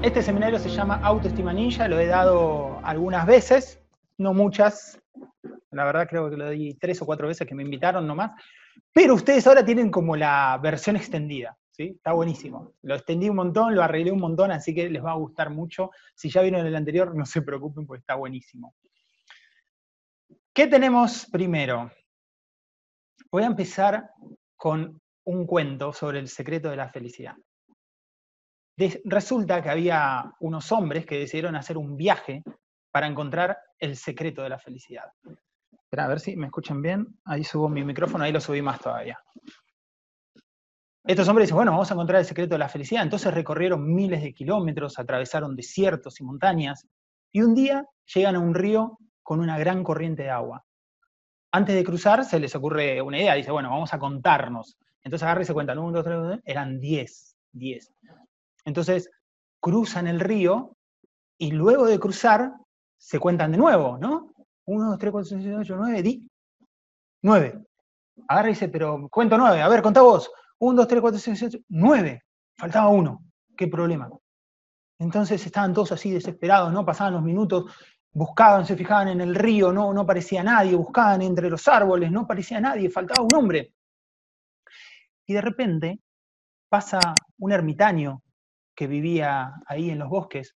Este seminario se llama Autoestima Ninja, lo he dado algunas veces, no muchas. La verdad creo que lo di tres o cuatro veces que me invitaron nomás. Pero ustedes ahora tienen como la versión extendida, ¿sí? Está buenísimo. Lo extendí un montón, lo arreglé un montón, así que les va a gustar mucho. Si ya vieron el anterior, no se preocupen porque está buenísimo. ¿Qué tenemos primero? Voy a empezar con un cuento sobre el secreto de la felicidad. Resulta que había unos hombres que decidieron hacer un viaje para encontrar el secreto de la felicidad. Espera, a ver si me escuchan bien. Ahí subo mi micrófono, ahí lo subí más todavía. Estos hombres dicen, bueno, vamos a encontrar el secreto de la felicidad. Entonces recorrieron miles de kilómetros, atravesaron desiertos y montañas, y un día llegan a un río con una gran corriente de agua. Antes de cruzar se les ocurre una idea, dice, bueno, vamos a contarnos. Entonces agarra y se cuentan, uno, dos, tres, eran diez, diez. Entonces cruzan el río y luego de cruzar se cuentan de nuevo, ¿no? 1, 2, 3, 4, 5, 6, 8, 9, 10. 9. Agarra y dice, pero cuento 9. A ver, contá vos. 1, 2, 3, 4, 5, 6, 8, 9. Faltaba uno. ¿Qué problema? Entonces estaban todos así desesperados, ¿no? Pasaban los minutos, buscaban, se fijaban en el río, no, no parecía nadie, buscaban entre los árboles, no parecía nadie, faltaba un hombre. Y de repente pasa un ermitaño que vivía ahí en los bosques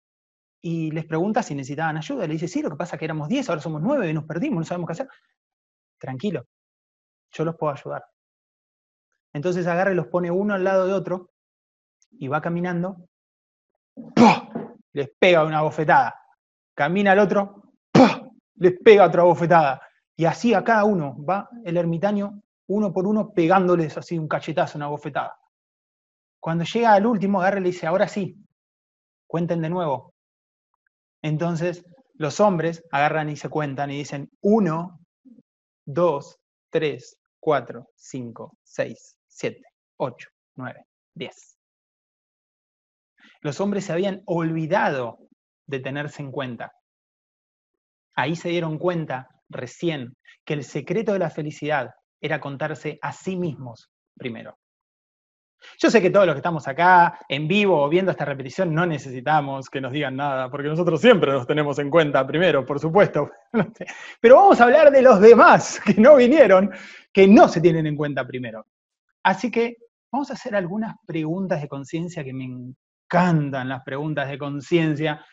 y les pregunta si necesitaban ayuda. Le dice, sí, lo que pasa es que éramos 10, ahora somos 9 y nos perdimos, no sabemos qué hacer. Tranquilo, yo los puedo ayudar. Entonces agarra y los pone uno al lado de otro y va caminando, les pega una bofetada. Camina al otro, les pega otra bofetada. Y así a cada uno va el ermitaño uno por uno pegándoles así un cachetazo, una bofetada. Cuando llega al último, y le dice, ahora sí, cuenten de nuevo, entonces, los hombres agarran y se cuentan y dicen 1, 2, 3, 4, 5, 6, 7, 8, 9, 10. Los hombres se habían olvidado de tenerse en cuenta. Ahí se dieron cuenta recién que el secreto de la felicidad era contarse a sí mismos primero. Yo sé que todos los que estamos acá en vivo o viendo esta repetición no necesitamos que nos digan nada, porque nosotros siempre nos tenemos en cuenta primero, por supuesto. Pero vamos a hablar de los demás que no vinieron, que no se tienen en cuenta primero. Así que vamos a hacer algunas preguntas de conciencia que me encantan las preguntas de conciencia.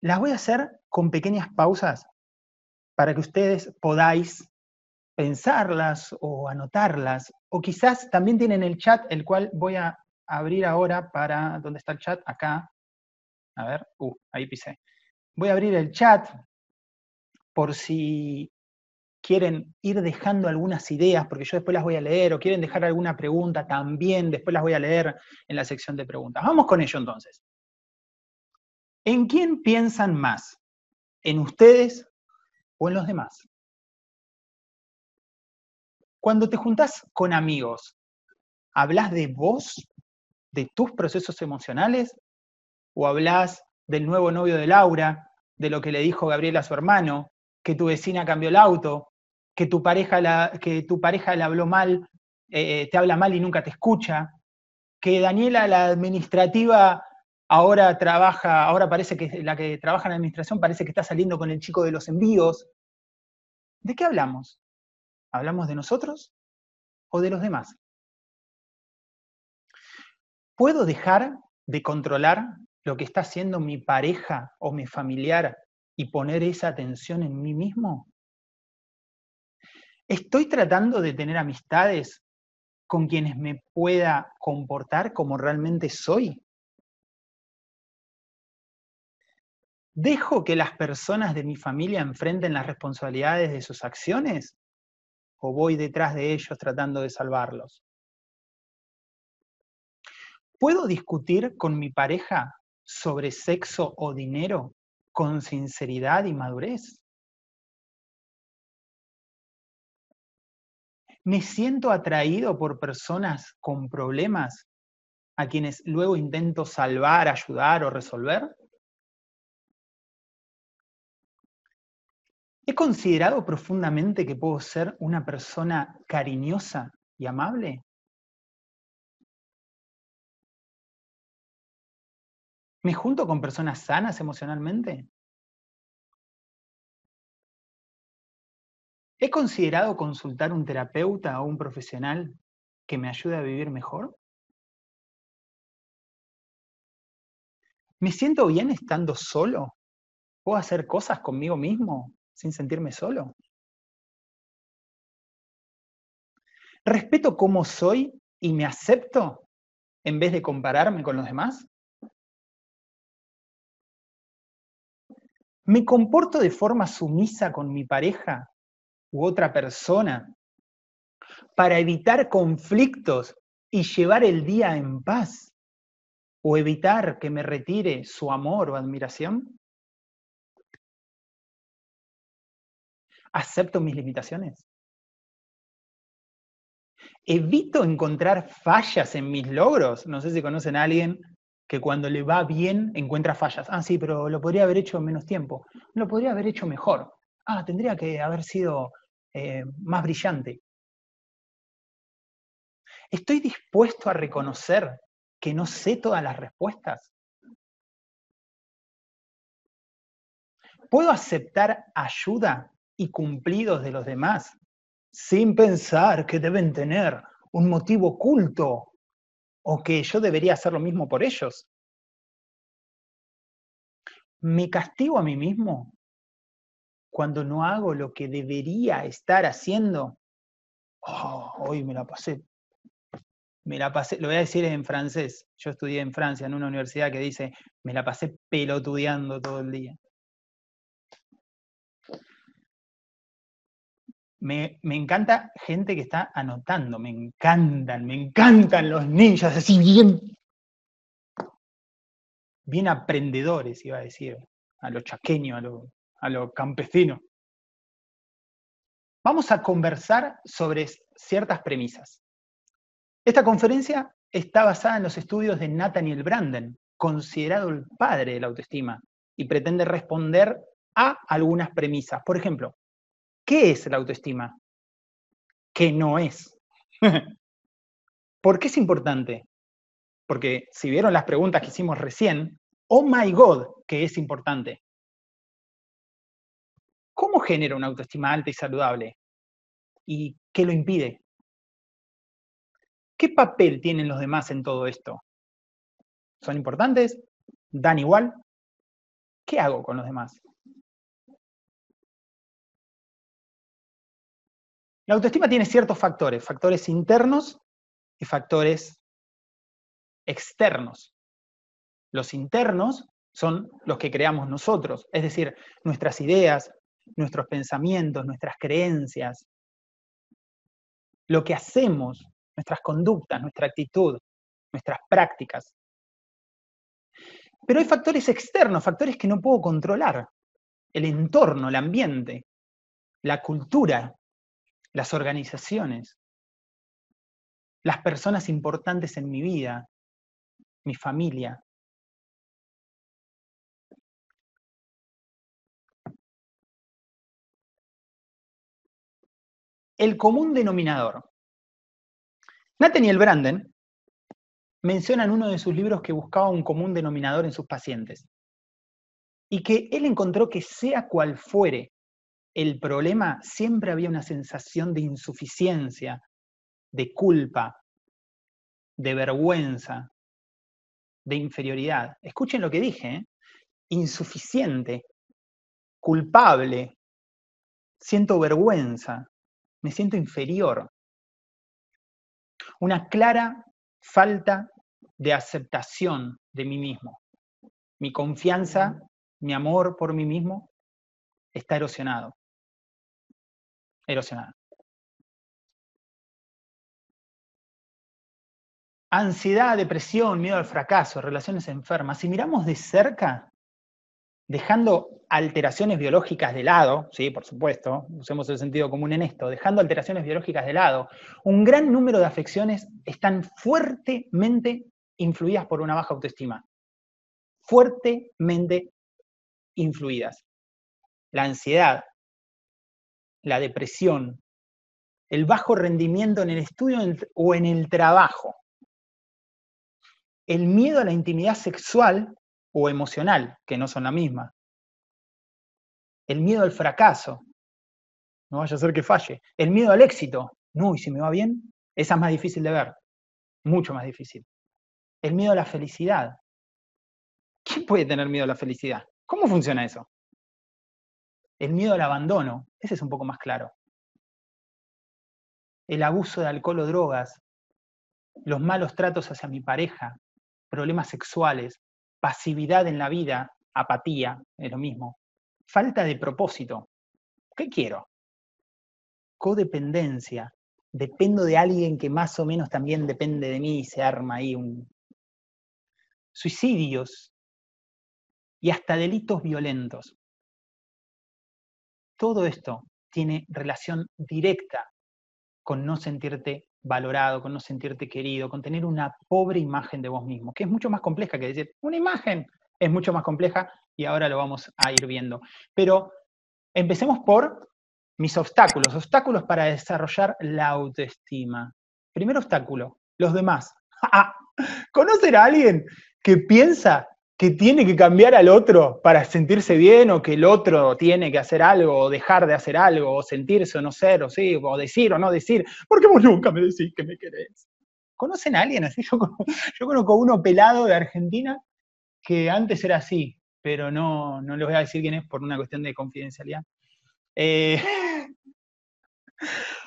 Las voy a hacer con pequeñas pausas para que ustedes podáis pensarlas o anotarlas, o quizás también tienen el chat, el cual voy a abrir ahora para, ¿dónde está el chat? Acá. A ver, uh, ahí pisé. Voy a abrir el chat por si quieren ir dejando algunas ideas, porque yo después las voy a leer, o quieren dejar alguna pregunta también, después las voy a leer en la sección de preguntas. Vamos con ello entonces. ¿En quién piensan más? ¿En ustedes o en los demás? Cuando te juntás con amigos, ¿hablas de vos, de tus procesos emocionales? ¿O hablas del nuevo novio de Laura, de lo que le dijo Gabriela a su hermano, que tu vecina cambió el auto, que tu pareja, que tu pareja le habló mal, eh, te habla mal y nunca te escucha, que Daniela, la administrativa, ahora trabaja, ahora parece que la que trabaja en la administración parece que está saliendo con el chico de los envíos. ¿De qué hablamos? ¿Hablamos de nosotros o de los demás? ¿Puedo dejar de controlar lo que está haciendo mi pareja o mi familiar y poner esa atención en mí mismo? ¿Estoy tratando de tener amistades con quienes me pueda comportar como realmente soy? ¿Dejo que las personas de mi familia enfrenten las responsabilidades de sus acciones? O voy detrás de ellos tratando de salvarlos? ¿Puedo discutir con mi pareja sobre sexo o dinero con sinceridad y madurez? ¿Me siento atraído por personas con problemas a quienes luego intento salvar, ayudar o resolver? ¿He considerado profundamente que puedo ser una persona cariñosa y amable? ¿Me junto con personas sanas emocionalmente? ¿He considerado consultar un terapeuta o un profesional que me ayude a vivir mejor? ¿Me siento bien estando solo? ¿Puedo hacer cosas conmigo mismo sin sentirme solo? ¿Respeto cómo soy y me acepto en vez de compararme con los demás? ¿Me comporto de forma sumisa con mi pareja u otra persona para evitar conflictos y llevar el día en paz? ¿O evitar que me retire su amor o admiración? ¿Acepto mis limitaciones? ¿Evito encontrar fallas en mis logros? No sé si conocen a alguien que cuando le va bien encuentra fallas. Ah, sí, pero lo podría haber hecho en menos tiempo. Lo podría haber hecho mejor. Ah, tendría que haber sido eh, más brillante. ¿Estoy dispuesto a reconocer que no sé todas las respuestas? ¿Puedo aceptar ayuda y cumplidos de los demás sin pensar que deben tener un motivo oculto o que yo debería hacer lo mismo por ellos? ¿Me castigo a mí mismo cuando no hago lo que debería estar haciendo? Oh, hoy me la pasé. Me la pasé, lo voy a decir en francés. Yo estudié en Francia, en una universidad que dice, me la pasé pelotudeando todo el día. Me, encanta gente que está anotando, me encantan, me encantan los ninjas, así bien bien aprendedores, iba a decir, a lo chaqueño, a lo, campesino. Vamos a conversar sobre ciertas premisas. Esta conferencia está basada en los estudios de Nathaniel Branden, considerado el padre de la autoestima, y pretende responder a algunas premisas. Por ejemplo, ¿qué es la autoestima? ¿Qué no es? ¿Por qué es importante? Porque si vieron las preguntas que hicimos recién, oh my God, que es importante. ¿Cómo genera una autoestima alta y saludable? ¿Y qué lo impide? ¿Qué papel tienen los demás en todo esto? ¿Son importantes? ¿Dan igual? ¿Qué hago con los demás? La autoestima tiene ciertos factores, factores internos y factores externos. Los internos son los que creamos nosotros, es decir, nuestras ideas, nuestros pensamientos, nuestras creencias, lo que hacemos, nuestras conductas, nuestra actitud, nuestras prácticas. Pero hay factores externos, factores que no puedo controlar. El entorno, el ambiente, la cultura, las organizaciones, las personas importantes en mi vida, mi familia. El común denominador. Nathaniel Branden menciona en uno de sus libros que buscaba un común denominador en sus pacientes y que él encontró que sea cual fuere el problema, siempre había una sensación de insuficiencia, de culpa, de vergüenza, de inferioridad. Escuchen lo que dije, ¿eh? insuficiente, culpable, siento vergüenza, me siento inferior. Una clara falta de aceptación de mí mismo. Mi confianza, mi amor por mí mismo está erosionado. Erosionado. Ansiedad, depresión, miedo al fracaso, relaciones enfermas. Si miramos de cerca, dejando alteraciones biológicas de lado, sí, por supuesto, usemos el sentido común en esto, dejando alteraciones biológicas de lado, un gran número de afecciones están fuertemente influidas por una baja autoestima. Fuertemente influidas. La ansiedad, la depresión, el bajo rendimiento en el estudio o en el trabajo, el miedo a la intimidad sexual o emocional, que no son la misma. El miedo al fracaso, no vaya a ser que falle. El miedo al éxito, no, y si me va bien, esa es más difícil de ver, mucho más difícil. El miedo a la felicidad. ¿Quién puede tener miedo a la felicidad? ¿Cómo funciona eso? El miedo al abandono, ese es un poco más claro. El abuso de alcohol o drogas, los malos tratos hacia mi pareja, problemas sexuales, pasividad en la vida, apatía, es lo mismo. Falta de propósito. ¿Qué quiero? Codependencia. Dependo de alguien que más o menos también depende de mí y se arma ahí un... Suicidios y hasta delitos violentos. Todo esto tiene relación directa con no sentirte valorado, con no sentirte querido, con tener una pobre imagen de vos mismo, que es mucho más compleja que decir, una imagen es mucho más compleja y ahora lo vamos a ir viendo. Pero empecemos por mis obstáculos, obstáculos para desarrollar la autoestima. Primer obstáculo, los demás. ¿Conocer a alguien que piensa que tiene que cambiar al otro para sentirse bien o que el otro tiene que hacer algo o dejar de hacer algo o sentirse o no ser o sí, o decir o no decir, porque vos nunca me decís que me querés. ¿Conocen a alguien así? Yo conozco, uno pelado de Argentina que antes era así, pero no, no les voy a decir quién es por una cuestión de confidencialidad. Eh,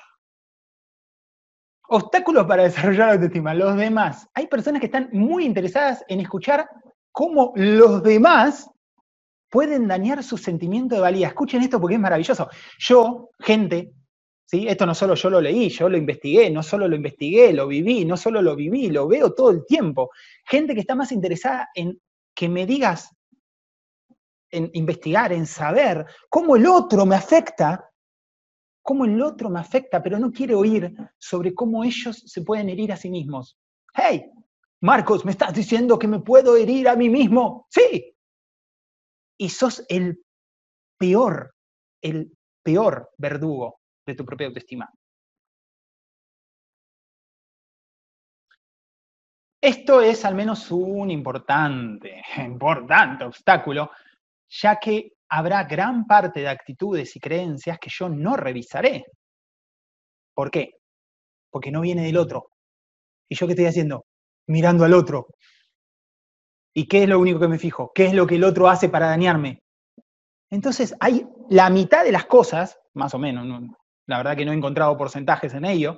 obstáculos para desarrollar la autoestima. Los demás. Hay personas que están muy interesadas en escuchar cómo los demás pueden dañar su sentimiento de valía. Escuchen esto porque es maravilloso. Yo, gente, ¿sí? esto no solo yo lo leí, yo lo investigué, no solo lo investigué, lo viví, no solo lo viví, lo veo todo el tiempo. Gente que está más interesada en que me digas, en investigar, en saber cómo el otro me afecta, cómo el otro me afecta, pero no quiere oír sobre cómo ellos se pueden herir a sí mismos. ¡Hey! Marcos, ¿me estás diciendo que me puedo herir a mí mismo? Sí. Y sos el peor, el peor verdugo de tu propia autoestima. Esto es al menos un importante, importante obstáculo, ya que habrá gran parte de actitudes y creencias que yo no revisaré. ¿Por qué? Porque no viene del otro. ¿Y yo qué estoy haciendo? Mirando al otro. ¿Y qué es lo único que me fijo? ¿Qué es lo que el otro hace para dañarme? Entonces, hay la mitad de las cosas, más o menos, la verdad que no he encontrado porcentajes en ello,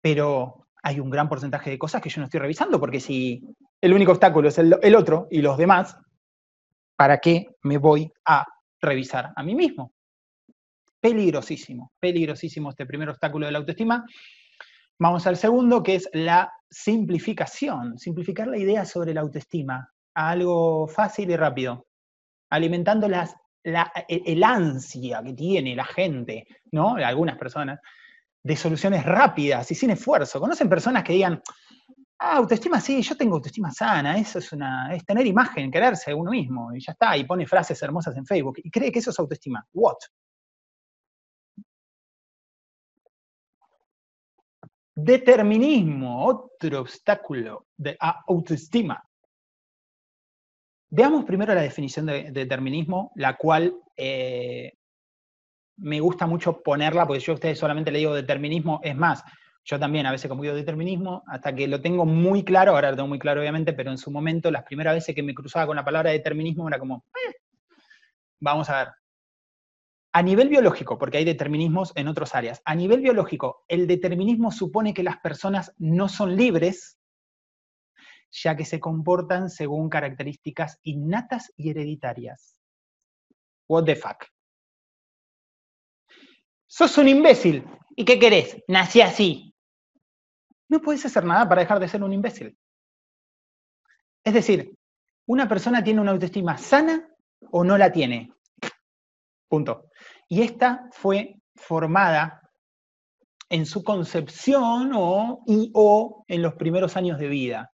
pero hay un gran porcentaje de cosas que yo no estoy revisando, porque si el único obstáculo es el, el otro y los demás, ¿para qué me voy a revisar a mí mismo? Peligrosísimo, peligrosísimo este primer obstáculo de la autoestima. Vamos al segundo, que es la simplificación. Simplificar la idea sobre la autoestima a algo fácil y rápido, alimentando las, la, e, el ansia que tiene la gente, ¿no? Algunas personas, de soluciones rápidas y sin esfuerzo. ¿Conocen personas que digan, ah, autoestima sí, yo tengo autoestima sana, eso es, una, es tener imagen, quererse uno mismo, y ya está, y pone frases hermosas en Facebook, y cree que eso es autoestima. ¿What? Determinismo, otro obstáculo de autoestima. Veamos primero la definición de, determinismo, la cual eh, me gusta mucho ponerla, porque yo a ustedes solamente le digo determinismo, es más, yo también a veces digo determinismo, hasta que lo tengo muy claro, ahora lo tengo muy claro obviamente, pero en su momento, las primeras veces que me cruzaba con la palabra determinismo era como, eh, vamos a ver, a nivel biológico, porque hay determinismos en otras áreas, a nivel biológico, el determinismo supone que las personas no son libres, ya que se comportan según características innatas y hereditarias. What the fuck? Sos un imbécil. ¿Y qué querés? Nací así. No puedes hacer nada para dejar de ser un imbécil. Es decir, una persona tiene una autoestima sana o no la tiene. Punto. Y esta fue formada en su concepción o, y o en los primeros años de vida.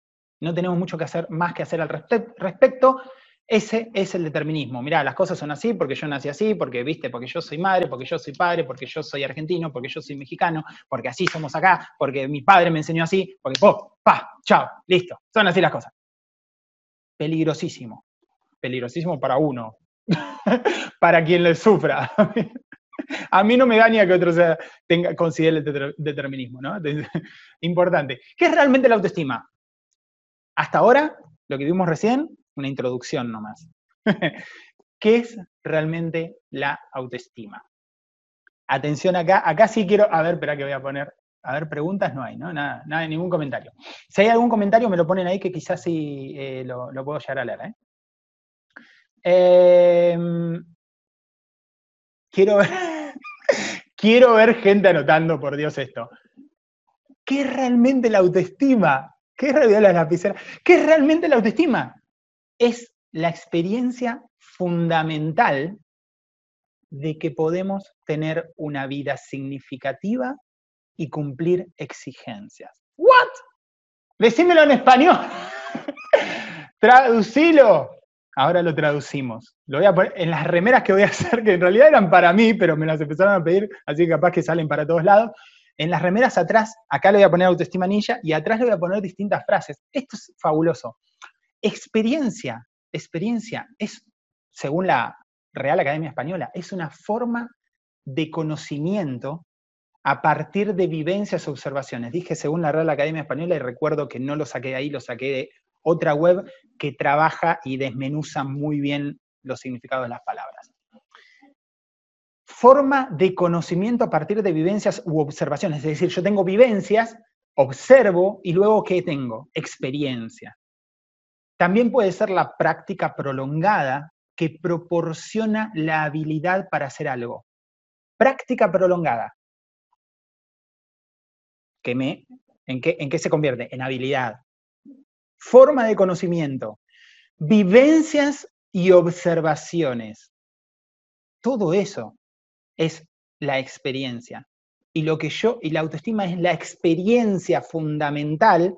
No tenemos mucho que hacer, más que hacer al respecto. Ese es el determinismo. Mirá, las cosas son así porque yo nací así, porque, viste, porque yo soy madre, porque yo soy padre, porque yo soy argentino, porque yo soy mexicano, porque así somos acá, porque mi padre me enseñó así, porque, po, pa, chao, listo. Son así las cosas. peligrosísimo. Peligrosísimo para uno, para quien le sufra. A mí no me daña que otro sea, tenga, considere el determinismo, ¿no? Importante. ¿Qué es realmente la autoestima? Hasta ahora, lo que vimos recién, una introducción nomás. ¿Qué es realmente la autoestima? Atención acá, acá sí quiero, a ver, espera que voy a poner, a ver, preguntas no hay, ¿no? Nada, nada, ningún comentario. Si hay algún comentario me lo ponen ahí que quizás sí eh, lo, puedo llegar a leer, ¿eh? Em, quiero ver, quiero ver gente anotando, por Dios, esto. ¿Qué es realmente la autoestima? ¿Qué es realmente la ¿Qué es realmente la autoestima? Es la experiencia fundamental de que podemos tener una vida significativa y cumplir exigencias. ¿What? Decímelo en español. Traducilo. Ahora lo traducimos. Lo voy a poner en las remeras que voy a hacer, que en realidad eran para mí, pero me las empezaron a pedir, así que capaz que salen para todos lados. En las remeras atrás, acá le voy a poner autoestima ninja y atrás le voy a poner distintas frases. Esto es fabuloso. Experiencia, experiencia es, según la Real Academia Española, es una forma de conocimiento a partir de vivencias observaciones. Dije según la Real Academia Española y recuerdo que no lo saqué de ahí, lo saqué de otra web que trabaja y desmenuza muy bien los significados de las palabras. Forma de conocimiento a partir de vivencias u observaciones. Es decir, yo tengo vivencias, observo y luego ¿qué tengo? Experiencia. También puede ser la práctica prolongada que proporciona la habilidad para hacer algo. Práctica prolongada. me, ¿en, qué, ¿En qué se convierte? En habilidad. Forma de conocimiento. Vivencias y observaciones. Todo eso es la experiencia. Y lo que yo, y la autoestima es la experiencia fundamental,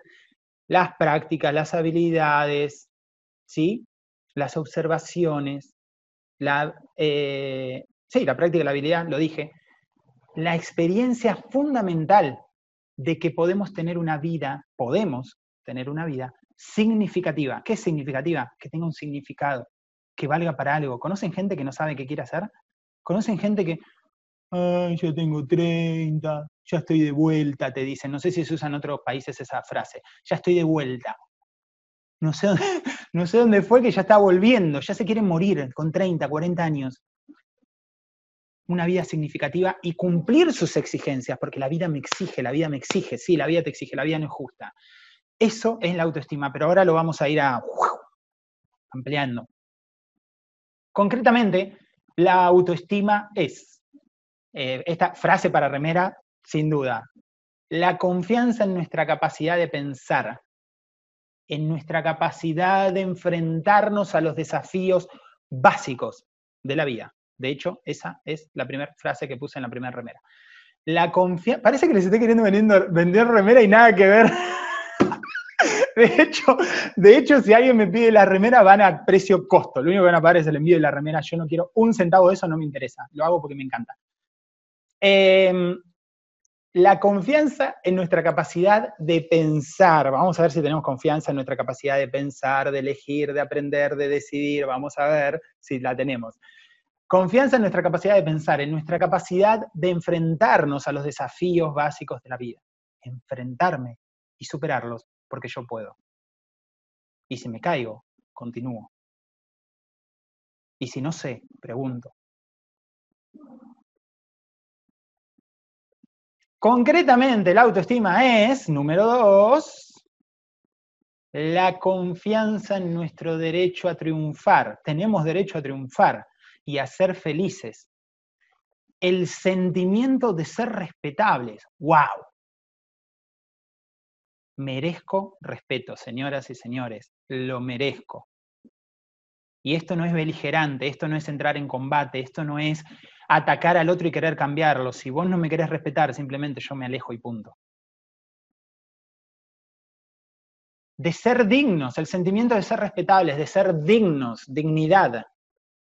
las prácticas, las habilidades, ¿sí? las observaciones, la, eh, sí, la práctica, la habilidad, lo dije, la experiencia fundamental de que podemos tener una vida, podemos tener una vida significativa. ¿Qué es significativa? Que tenga un significado, que valga para algo. ¿Conocen gente que no sabe qué quiere hacer? ¿Conocen gente que, ay, yo tengo 30, ya estoy de vuelta, te dicen? No sé si se usa en otros países esa frase, ya estoy de vuelta no sé, no sé dónde fue que ya está volviendo, ya se quiere morir con 30, 40 años. Una vida significativa y cumplir sus exigencias, porque la vida me exige, la vida me exige, sí, la vida te exige, la vida no es justa. Eso es la autoestima, pero ahora lo vamos a ir a ampliando. Concretamente, la autoestima es, eh, esta frase para remera, sin duda, la confianza en nuestra capacidad de pensar, en nuestra capacidad de enfrentarnos a los desafíos básicos de la vida. De hecho, esa es la primera frase que puse en la primera remera. La confianza. Parece que les estoy queriendo vender remera y nada que ver. De hecho, de hecho, si alguien me pide la remera, van a precio costo. Lo único que van a pagar es el envío de la remera. Yo no quiero un centavo de eso, no me interesa. Lo hago porque me encanta. Eh, la confianza en nuestra capacidad de pensar. Vamos a ver si tenemos confianza en nuestra capacidad de pensar, de elegir, de aprender, de decidir. Vamos a ver si la tenemos. Confianza en nuestra capacidad de pensar, en nuestra capacidad de enfrentarnos a los desafíos básicos de la vida. Enfrentarme y superarlos porque yo puedo. Y si me caigo, continúo. Y si no sé, pregunto. Concretamente, la autoestima es, número dos, la confianza en nuestro derecho a triunfar. Tenemos derecho a triunfar y a ser felices. El sentimiento de ser respetables. ¡Wow! Merezco respeto, señoras y señores. Lo merezco. Y esto no es beligerante, esto no es entrar en combate, esto no es atacar al otro y querer cambiarlo. Si vos no me querés respetar, simplemente yo me alejo y punto. De ser dignos, el sentimiento de ser respetables, de ser dignos, dignidad.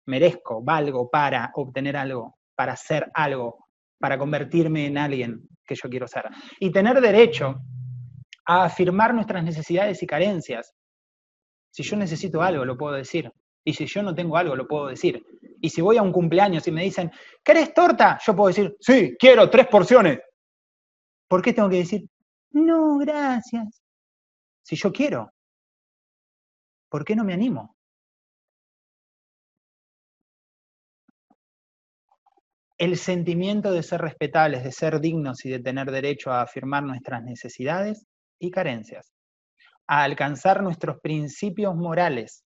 Merezco, valgo para obtener algo, para ser algo, para convertirme en alguien que yo quiero ser. Y tener derecho a afirmar nuestras necesidades y carencias. Si yo necesito algo, lo puedo decir. Y si yo no tengo algo, lo puedo decir. Y si voy a un cumpleaños y me dicen, ¿querés torta? Yo puedo decir, sí, quiero tres porciones. ¿Por qué tengo que decir, no, gracias? Si yo quiero, ¿por qué no me animo? El sentimiento de ser respetables, de ser dignos y de tener derecho a afirmar nuestras necesidades y carencias, a alcanzar nuestros principios morales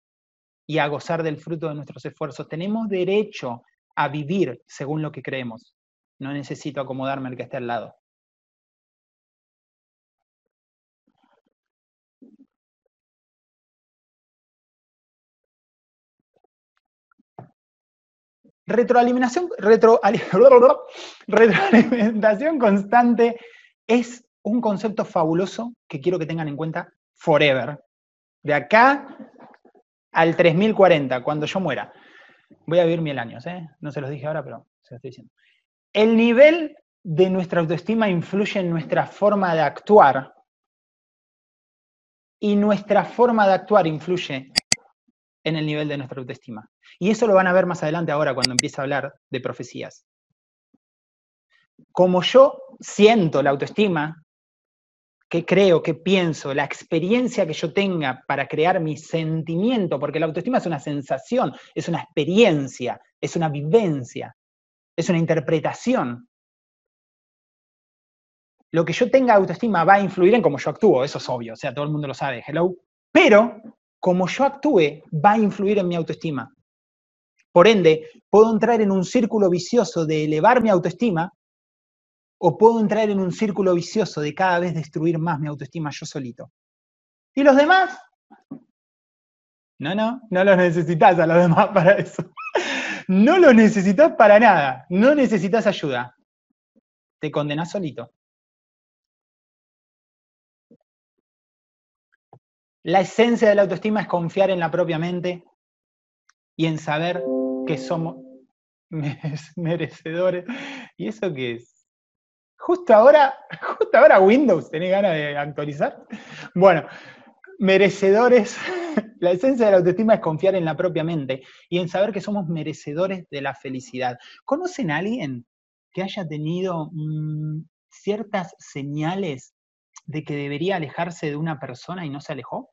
y a gozar del fruto de nuestros esfuerzos. Tenemos derecho a vivir según lo que creemos. No necesito acomodarme al que esté al lado. Retroalimentación, retroalimentación constante es un concepto fabuloso que quiero que tengan en cuenta forever. De acá al 3040, cuando yo muera. Voy a vivir mil años, ¿eh? No se los dije ahora, pero se los estoy diciendo. El nivel de nuestra autoestima influye en nuestra forma de actuar y nuestra forma de actuar influye en el nivel de nuestra autoestima. Y eso lo van a ver más adelante ahora cuando empiece a hablar de profecías. Como yo siento la autoestima, que creo, que pienso, la experiencia que yo tenga para crear mi sentimiento, porque la autoestima es una sensación, es una experiencia, es una vivencia, es una interpretación. Lo que yo tenga autoestima va a influir en cómo yo actúo, eso es obvio, o sea, todo el mundo lo sabe, hello. Pero como yo actúe va a influir en mi autoestima. Por ende, puedo entrar en un círculo vicioso de elevar mi autoestima o puedo entrar en un círculo vicioso de cada vez destruir más mi autoestima yo solito. ¿Y los demás? No, no, no los necesitas a los demás para eso. No los necesitas para nada, no necesitas ayuda. Te condenas solito. La esencia de la autoestima es confiar en la propia mente y en saber que somos merecedores. ¿Y eso qué es? Justo ahora, justo ahora Windows, ¿tenés ganas de actualizar? Bueno, merecedores, la esencia de la autoestima es confiar en la propia mente y en saber que somos merecedores de la felicidad. ¿Conocen a alguien que haya tenido mm, ciertas señales de que debería alejarse de una persona y no se alejó?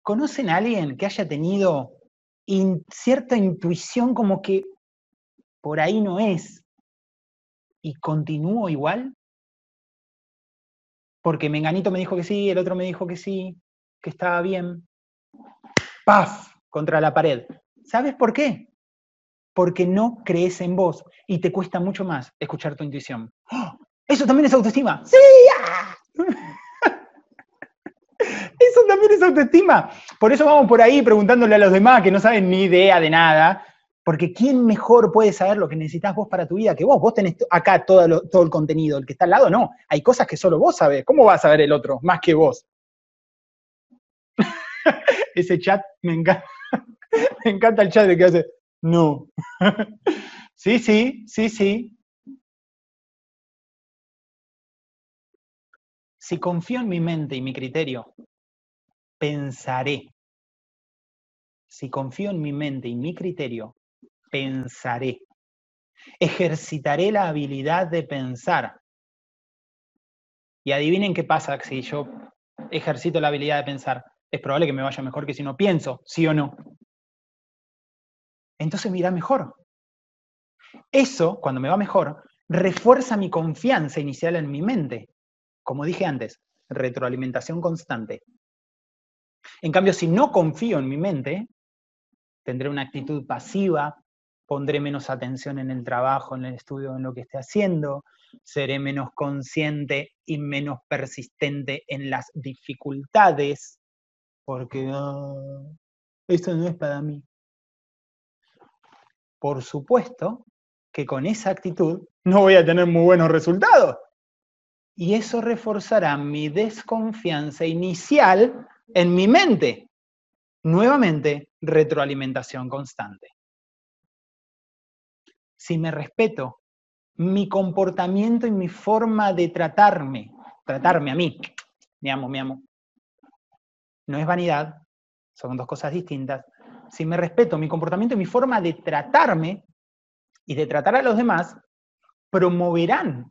¿Conocen a alguien que haya tenido cierta intuición como que por ahí no es y continúo igual? Porque Menganito me dijo que sí, el otro me dijo que sí, que estaba bien. ¡Paf! Contra la pared. ¿Sabes por qué? Porque no crees en vos y te cuesta mucho más escuchar tu intuición. ¡Oh! ¿Eso también es autoestima? ¡Sí! ¡Ah! Eso también es autoestima. Por eso vamos por ahí preguntándole a los demás que no saben ni idea de nada, porque ¿quién mejor puede saber lo que necesitas vos para tu vida que vos? Vos tenés acá todo, todo el contenido, el que está al lado no. Hay cosas que solo vos sabés. ¿Cómo va a saber el otro más que vos? Ese chat me encanta. me encanta el chat de que hace, no. sí, sí, sí, sí. Si confío en mi mente y mi criterio, pensaré. Si confío en mi mente y mi criterio, pensaré. Ejercitaré la habilidad de pensar. Y adivinen qué pasa si yo ejercito la habilidad de pensar. Es probable que me vaya mejor que si no pienso, sí o no. Entonces me irá mejor. Eso, cuando me va mejor, refuerza mi confianza inicial en mi mente. Como dije antes, retroalimentación constante. En cambio, si no confío en mi mente, tendré una actitud pasiva, pondré menos atención en el trabajo, en el estudio, en lo que esté haciendo, seré menos consciente y menos persistente en las dificultades, porque ah, esto no es para mí. Por supuesto que con esa actitud no voy a tener muy buenos resultados. Y eso reforzará mi desconfianza inicial en mi mente. Nuevamente, retroalimentación constante si me respeto, mi comportamiento y mi forma de tratarme, tratarme a mí, me amo, me amo, no es vanidad, son dos cosas distintas. Si me respeto mi comportamiento y mi forma de tratarme y de tratar a los demás, promoverán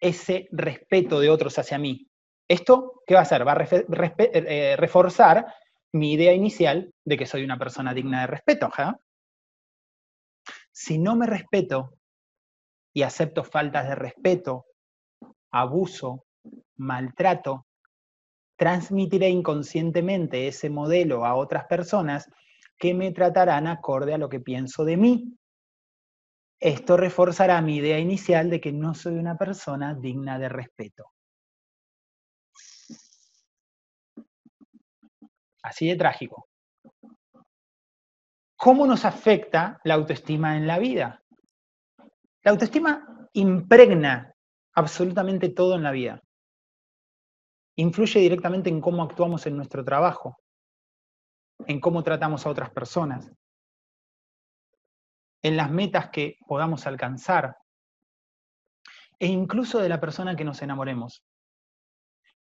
ese respeto de otros hacia mí. ¿Esto qué va a hacer? Va a eh, reforzar mi idea inicial de que soy una persona digna de respeto. Si no me respeto y acepto faltas de respeto, abuso, maltrato, transmitiré inconscientemente ese modelo a otras personas que me tratarán acorde a lo que pienso de mí. Esto reforzará mi idea inicial de que no soy una persona digna de respeto. Así de trágico. ¿Cómo nos afecta la autoestima en la vida? La autoestima impregna absolutamente todo en la vida. Influye directamente en cómo actuamos en nuestro trabajo, en cómo tratamos a otras personas, en las metas que podamos alcanzar e incluso de la persona que nos enamoremos.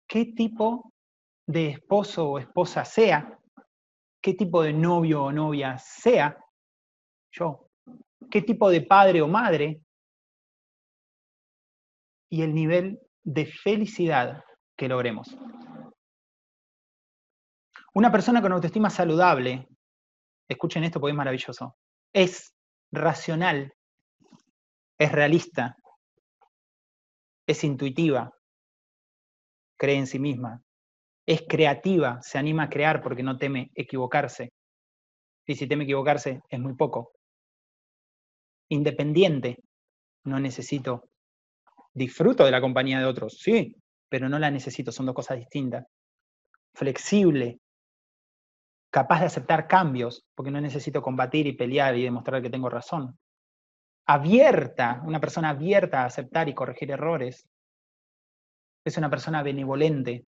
¿Qué tipo de esposo o esposa sea? ¿Qué tipo de novio o novia sea? Yo. ¿Qué tipo de padre o madre? Y el nivel de felicidad que logremos. Una persona con autoestima saludable, escuchen esto porque es maravilloso, es racional, es realista, es intuitiva, cree en sí misma, es creativa, se anima a crear porque no teme equivocarse. Y si teme equivocarse, es muy poco. Independiente, no necesito. Disfruto de la compañía de otros, sí, pero no la necesito, son dos cosas distintas. Flexible, capaz de aceptar cambios, porque no necesito combatir y pelear y demostrar que tengo razón. Abierta, una persona abierta a aceptar y corregir errores. Es una persona benevolente,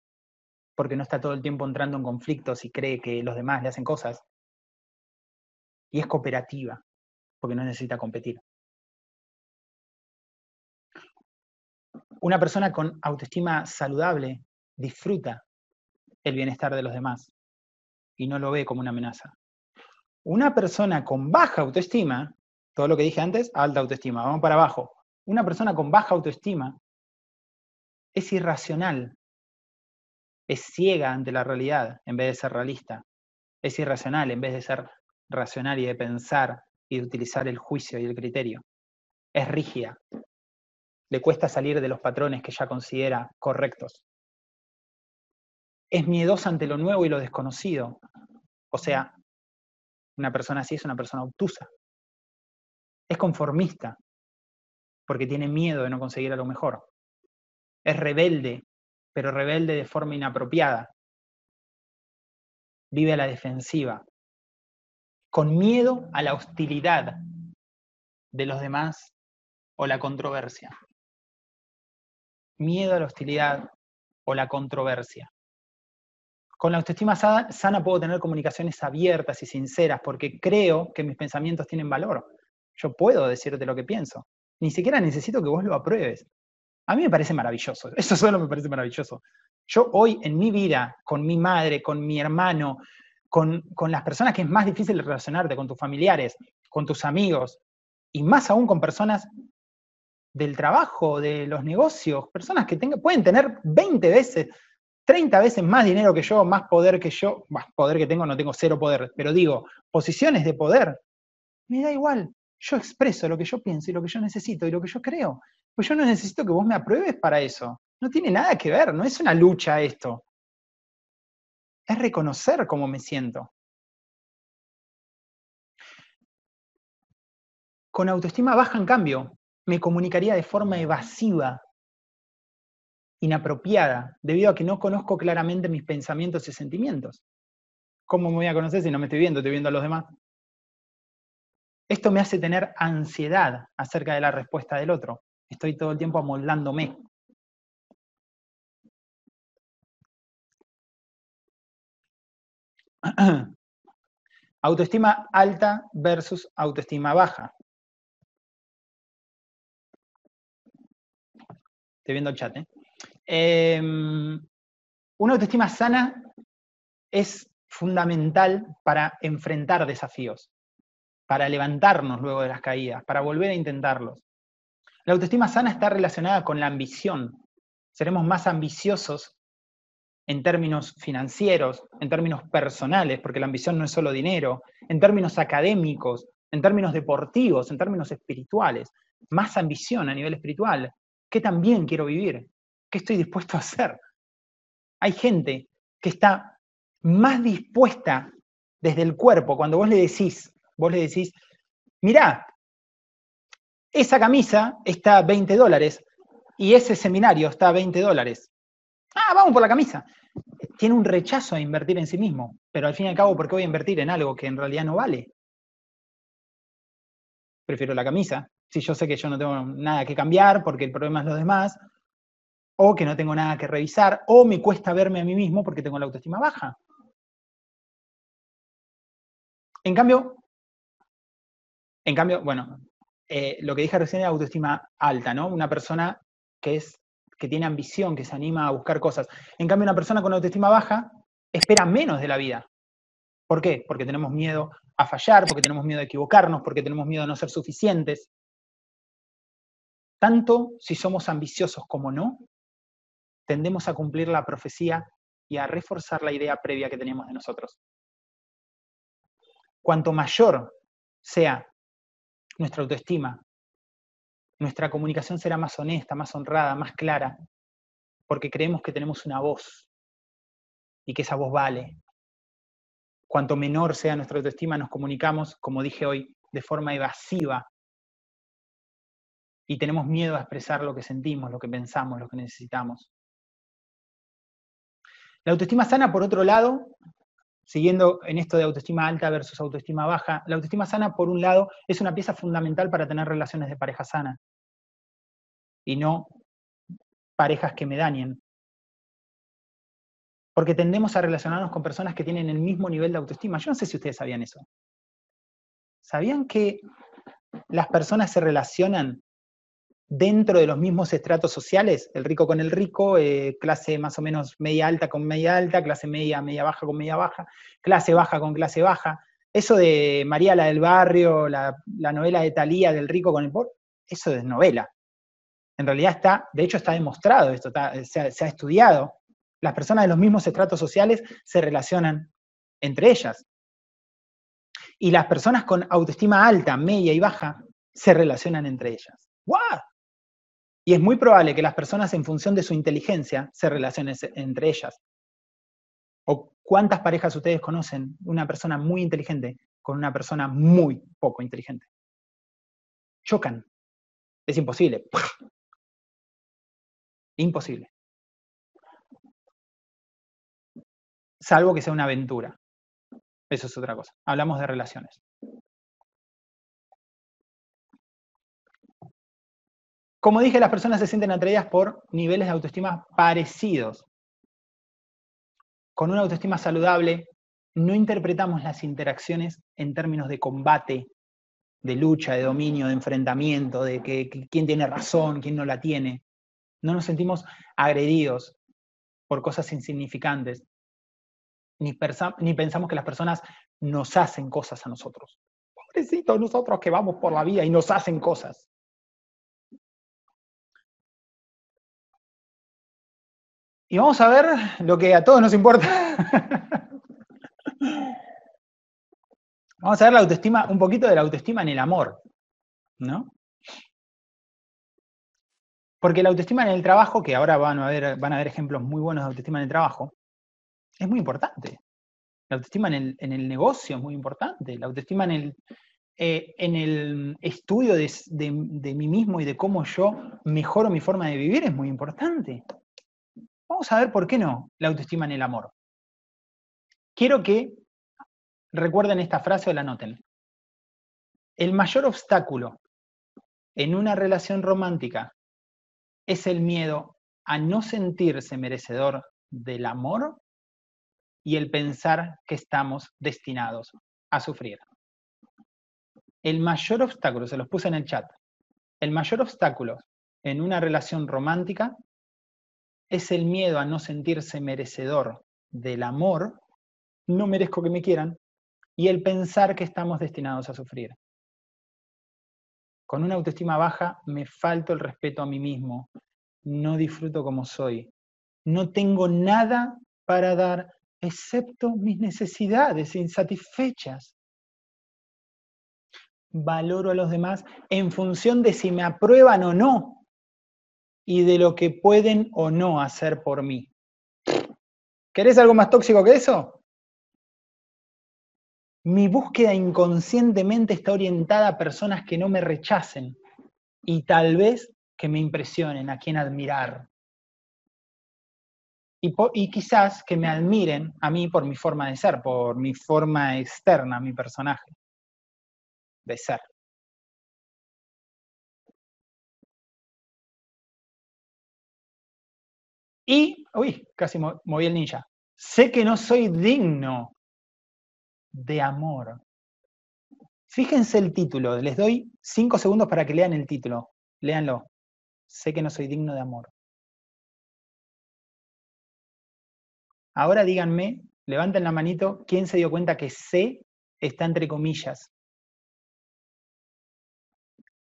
porque no está todo el tiempo entrando en conflictos y cree que los demás le hacen cosas. Y es cooperativa, porque no necesita competir. Una persona con autoestima saludable disfruta el bienestar de los demás y no lo ve como una amenaza. Una persona con baja autoestima, todo lo que dije antes, alta autoestima, vamos para abajo. Una persona con baja autoestima es irracional, es ciega ante la realidad en vez de ser realista, es irracional en vez de ser racional y de pensar y de utilizar el juicio y el criterio. Es rígida, le cuesta salir de los patrones que ya considera correctos es miedosa ante lo nuevo y lo desconocido. O sea, una persona así es una persona obtusa. Es conformista, porque tiene miedo de no conseguir a lo mejor. Es rebelde, pero rebelde de forma inapropiada. Vive a la defensiva, con miedo a la hostilidad de los demás o la controversia. Miedo a la hostilidad o la controversia. Con la autoestima sana puedo tener comunicaciones abiertas y sinceras porque creo que mis pensamientos tienen valor. Yo puedo decirte lo que pienso. Ni siquiera necesito que vos lo apruebes. A mí me parece maravilloso. Eso solo me parece maravilloso. Yo hoy en mi vida, con mi madre, con mi hermano, con, con las personas que es más difícil relacionarte, con tus familiares, con tus amigos, y más aún con personas del trabajo, de los negocios, personas que pueden tener 20 veces 30 veces más dinero que yo, más poder que yo, más poder que tengo, no tengo cero poder, pero digo, posiciones de poder, me da igual. Yo expreso lo que yo pienso y lo que yo necesito y lo que yo creo. Pues yo no necesito que vos me apruebes para eso. No tiene nada que ver, no es una lucha esto. Es reconocer cómo me siento. Con autoestima baja, en cambio, me comunicaría de forma evasiva inapropiada, debido a que no conozco claramente mis pensamientos y sentimientos. ¿Cómo me voy a conocer si no me estoy viendo, estoy viendo a los demás? Esto me hace tener ansiedad acerca de la respuesta del otro. Estoy todo el tiempo amoldándome. Autoestima alta versus autoestima baja. Estoy viendo el chat, ¿eh? Em, una autoestima sana es fundamental para enfrentar desafíos, para levantarnos luego de las caídas, para volver a intentarlos. La autoestima sana está relacionada con la ambición. Seremos más ambiciosos en términos financieros, en términos personales, porque la ambición no es solo dinero, en términos académicos, en términos deportivos, en términos espirituales. Más ambición a nivel espiritual. ¿Qué también quiero vivir? ¿Qué estoy dispuesto a hacer? Hay gente que está más dispuesta desde el cuerpo, cuando vos le decís, vos le decís, mirá, esa camisa está a 20 dólares y ese seminario está a 20 dólares. Ah, vamos por la camisa. Tiene un rechazo a invertir en sí mismo, pero al fin y al cabo, ¿por qué voy a invertir en algo que en realidad no vale? Prefiero la camisa. Si yo sé que yo no tengo nada que cambiar porque el problema es los demás, o que no tengo nada que revisar, o me cuesta verme a mí mismo porque tengo la autoestima baja. En cambio, en cambio, bueno, eh, lo que dije recién es autoestima alta, ¿no? Una persona que es que tiene ambición, que se anima a buscar cosas. En cambio, una persona con autoestima baja espera menos de la vida. ¿Por qué? Porque tenemos miedo a fallar, porque tenemos miedo a equivocarnos, porque tenemos miedo a no ser suficientes. Tanto si somos ambiciosos como no, tendemos a cumplir la profecía y a reforzar la idea previa que teníamos de nosotros. Cuanto mayor sea nuestra autoestima, nuestra comunicación será más honesta, más honrada, más clara, porque creemos que tenemos una voz y que esa voz vale. Cuanto menor sea nuestra autoestima, nos comunicamos, como dije hoy, de forma evasiva y tenemos miedo a expresar lo que sentimos, lo que pensamos, lo que necesitamos. La autoestima sana, por otro lado, siguiendo en esto de autoestima alta versus autoestima baja, la autoestima sana, por un lado, es una pieza fundamental para tener relaciones de pareja sana y no parejas que me dañen. Porque tendemos a relacionarnos con personas que tienen el mismo nivel de autoestima. Yo no sé si ustedes sabían eso. ¿Sabían que las personas se relacionan dentro de los mismos estratos sociales, el rico con el rico, eh, clase más o menos media alta con media alta, clase media, media baja con media baja, clase baja con clase baja. Eso de María la del barrio, la, novela de Talía del rico con el pobre, eso es novela. En realidad está, de hecho está demostrado esto, se, ha, se ha estudiado. Las personas de los mismos estratos sociales se relacionan entre ellas. Y las personas con autoestima alta, media y baja se relacionan entre ellas. ¡Wow! Y es muy probable que las personas en función de su inteligencia se relacionen entre ellas. ¿O cuántas parejas ustedes conocen una persona muy inteligente con una persona muy poco inteligente? Chocan. Es imposible. Imposible. Salvo que sea una aventura. Eso es otra cosa. Hablamos de relaciones. Como dije, las personas se sienten atraídas por niveles de autoestima parecidos. Con una autoestima saludable, no interpretamos las interacciones en términos de combate, de lucha, de dominio, de enfrentamiento, de que, quién tiene razón, quién no la tiene. No nos sentimos agredidos por cosas insignificantes, ni, ni pensamos que las personas nos hacen cosas a nosotros. Pobrecitos nosotros que vamos por la vida y nos hacen cosas. Y vamos a ver lo que a todos nos importa. vamos a ver la autoestima, un poquito de la autoestima en el amor, ¿no? Porque la autoestima en el trabajo, que ahora van a ver, van a ver ejemplos muy buenos de autoestima en el trabajo, es muy importante. La autoestima en el, negocio es muy importante. La autoestima en el, eh, en el estudio de, de mí mismo y de cómo yo mejoro mi forma de vivir es muy importante. Vamos a ver por qué no la autoestima en el amor. Quiero que recuerden esta frase o la noten. El mayor obstáculo en una relación romántica es el miedo a no sentirse merecedor del amor y el pensar que estamos destinados a sufrir. El mayor obstáculo, se los puse en el chat, el mayor obstáculo en una relación romántica es el miedo a no sentirse merecedor del amor no merezco que me quieran, y el pensar que estamos destinados a sufrir. Con una autoestima baja me falto el respeto a mí mismo, no disfruto como soy, no tengo nada para dar excepto mis necesidades insatisfechas. Valoro a los demás en función de si me aprueban o no y de lo que pueden o no hacer por mí. ¿Querés algo más tóxico que eso? Mi búsqueda inconscientemente está orientada a personas que no me rechacen y tal vez que me impresionen, a quien admirar. Y, quizás que me admiren a mí por mi forma de ser, por mi forma externa, mi personaje de ser. Y, uy, casi moví el ninja. Sé que no soy digno de amor. Fíjense el título, les doy cinco segundos para que lean el título. Léanlo. Sé que no soy digno de amor. Ahora díganme, levanten la manito, ¿quién se dio cuenta que sé está entre comillas?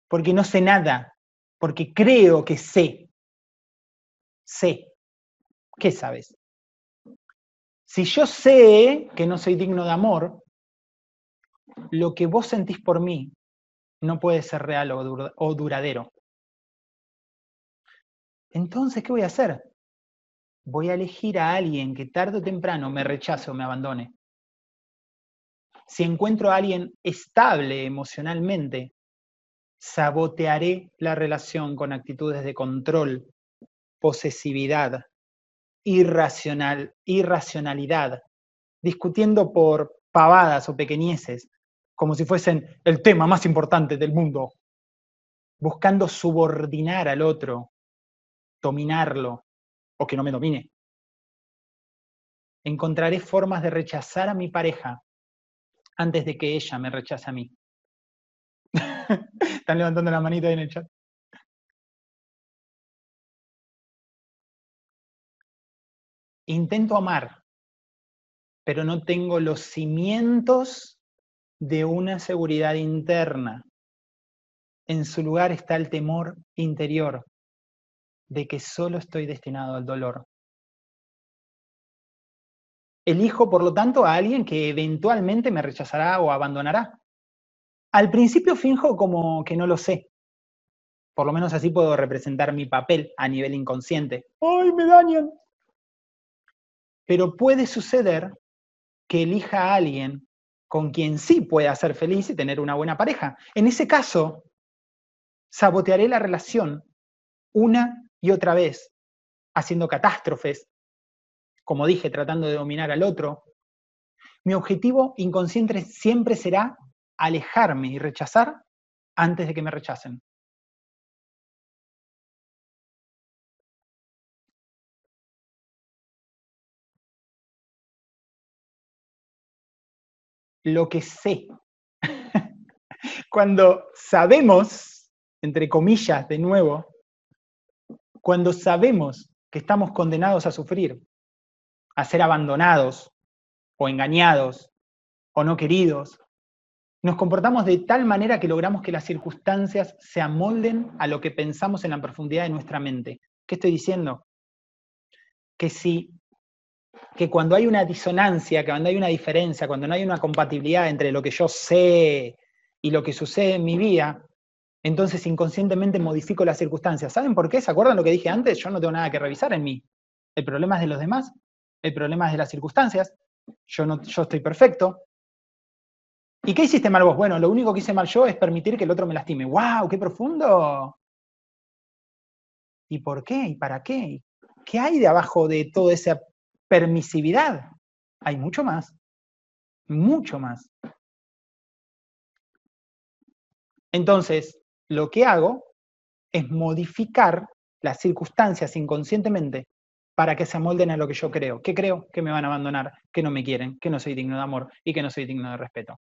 Porque no sé nada, porque creo que sé. Sé. ¿Qué sabes? Si yo sé que no soy digno de amor, lo que vos sentís por mí no puede ser real o duradero. Entonces, ¿qué voy a hacer? voy a elegir a alguien que tarde o temprano me rechace o me abandone. Si encuentro a alguien estable emocionalmente, sabotearé la relación con actitudes de control, posesividad, irracional, irracionalidad, discutiendo por pavadas o pequeñeces, como si fuesen el tema más importante del mundo, buscando subordinar al otro, dominarlo, o que no me domine. Encontraré formas de rechazar a mi pareja antes de que ella me rechace a mí. Están levantando la manita ahí en el chat. Intento amar, pero no tengo los cimientos de una seguridad interna. En su lugar está el temor interior de que solo estoy destinado al dolor. Elijo, por lo tanto, a alguien que eventualmente me rechazará o abandonará. Al principio finjo como que no lo sé. Por lo menos así puedo representar mi papel a nivel inconsciente. ¡Ay, me dañan! Pero puede suceder que elija a alguien con quien sí pueda ser feliz y tener una buena pareja. En ese caso, sabotearé la relación una y otra vez haciendo catástrofes, como dije, tratando de dominar al otro, mi objetivo inconsciente siempre será alejarme y rechazar antes de que me rechacen. Lo que sé. Cuando sabemos, entre comillas, de nuevo, cuando sabemos que estamos condenados a sufrir, a ser abandonados o engañados o no queridos, nos comportamos de tal manera que logramos que las circunstancias se amolden a lo que pensamos en la profundidad de nuestra mente. ¿Qué estoy diciendo? Que si que cuando hay una disonancia, que cuando hay una diferencia, cuando no hay una compatibilidad entre lo que yo sé y lo que sucede en mi vida, entonces inconscientemente modifico las circunstancias. ¿Saben por qué? ¿Se acuerdan lo que dije antes? Yo no tengo nada que revisar en mí. El problema es de los demás, el problema es de las circunstancias, yo, no, yo estoy perfecto. ¿Y qué hiciste mal vos? Bueno, lo único que hice mal yo es permitir que el otro me lastime. ¡Wow! ¡Qué profundo! ¿Y por qué? ¿Y para qué? ¿Qué hay de abajo de toda esa permisividad? Hay mucho más. Mucho más. Entonces, lo que hago es modificar las circunstancias inconscientemente para que se amolden a lo que yo creo. ¿Qué creo? Que me van a abandonar, que no me quieren, que no soy digno de amor y que no soy digno de respeto.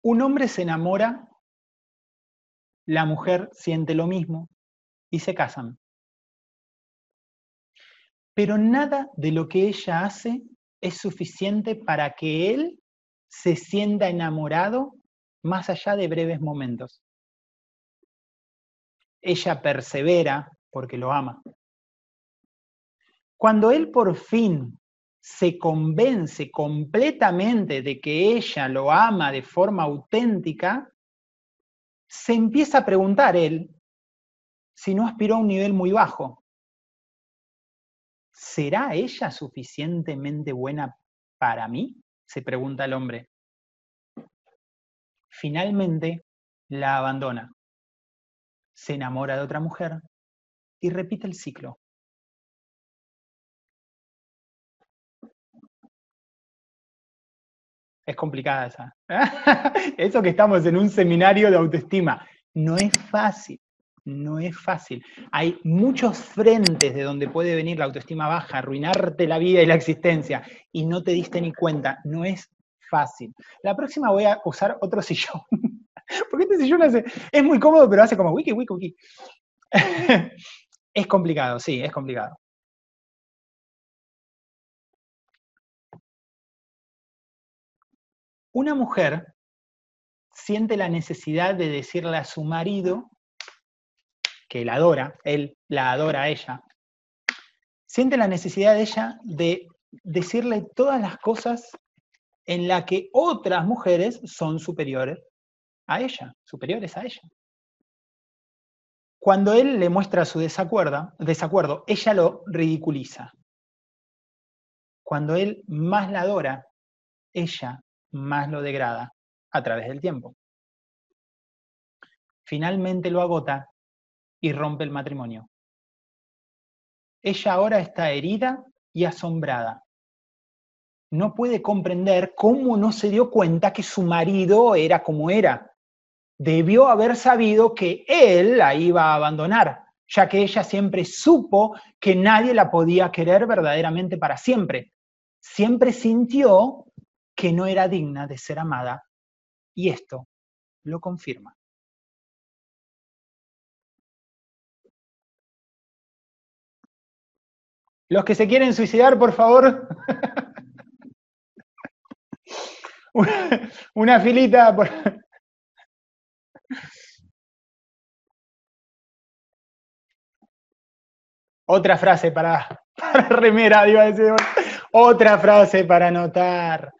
Un hombre se enamora, la mujer siente lo mismo, y se casan. Pero nada de lo que ella hace es suficiente para que él se sienta enamorado más allá de breves momentos. Ella persevera porque lo ama. Cuando él por fin se convence completamente de que ella lo ama de forma auténtica, se empieza a preguntar él si no aspiró a un nivel muy bajo. ¿Será ella suficientemente buena para mí? se pregunta el hombre. Finalmente la abandona, se enamora de otra mujer y repite el ciclo. Es complicada esa. Eso que estamos en un seminario de autoestima. No es fácil, no es fácil. Hay muchos frentes de donde puede venir la autoestima baja, arruinarte la vida y la existencia, y no te diste ni cuenta. No es fácil. La próxima voy a usar otro sillón. Porque este sillón hace, es muy cómodo, pero hace como wiki, wiki, wiki. es complicado, sí, es complicado. Una mujer siente la necesidad de decirle a su marido que la adora, él la adora a ella, siente la necesidad de ella de decirle todas las cosas en las que otras mujeres son superiores a ella, superiores a ella. Cuando él le muestra su desacuerdo, desacuerdo, ella lo ridiculiza. Cuando él más la adora, ella más lo degrada a través del tiempo. Finalmente lo agota y rompe el matrimonio. Ella ahora está herida y asombrada. No puede comprender cómo no se dio cuenta que su marido era como era. Debió haber sabido que él la iba a abandonar, ya que ella siempre supo que nadie la podía querer verdaderamente para siempre. Siempre sintió que no era digna de ser amada y esto lo confirma. Los que se quieren suicidar, por favor. una, filita. Por... Otra frase para, para remera, iba a decir. Otra frase para anotar.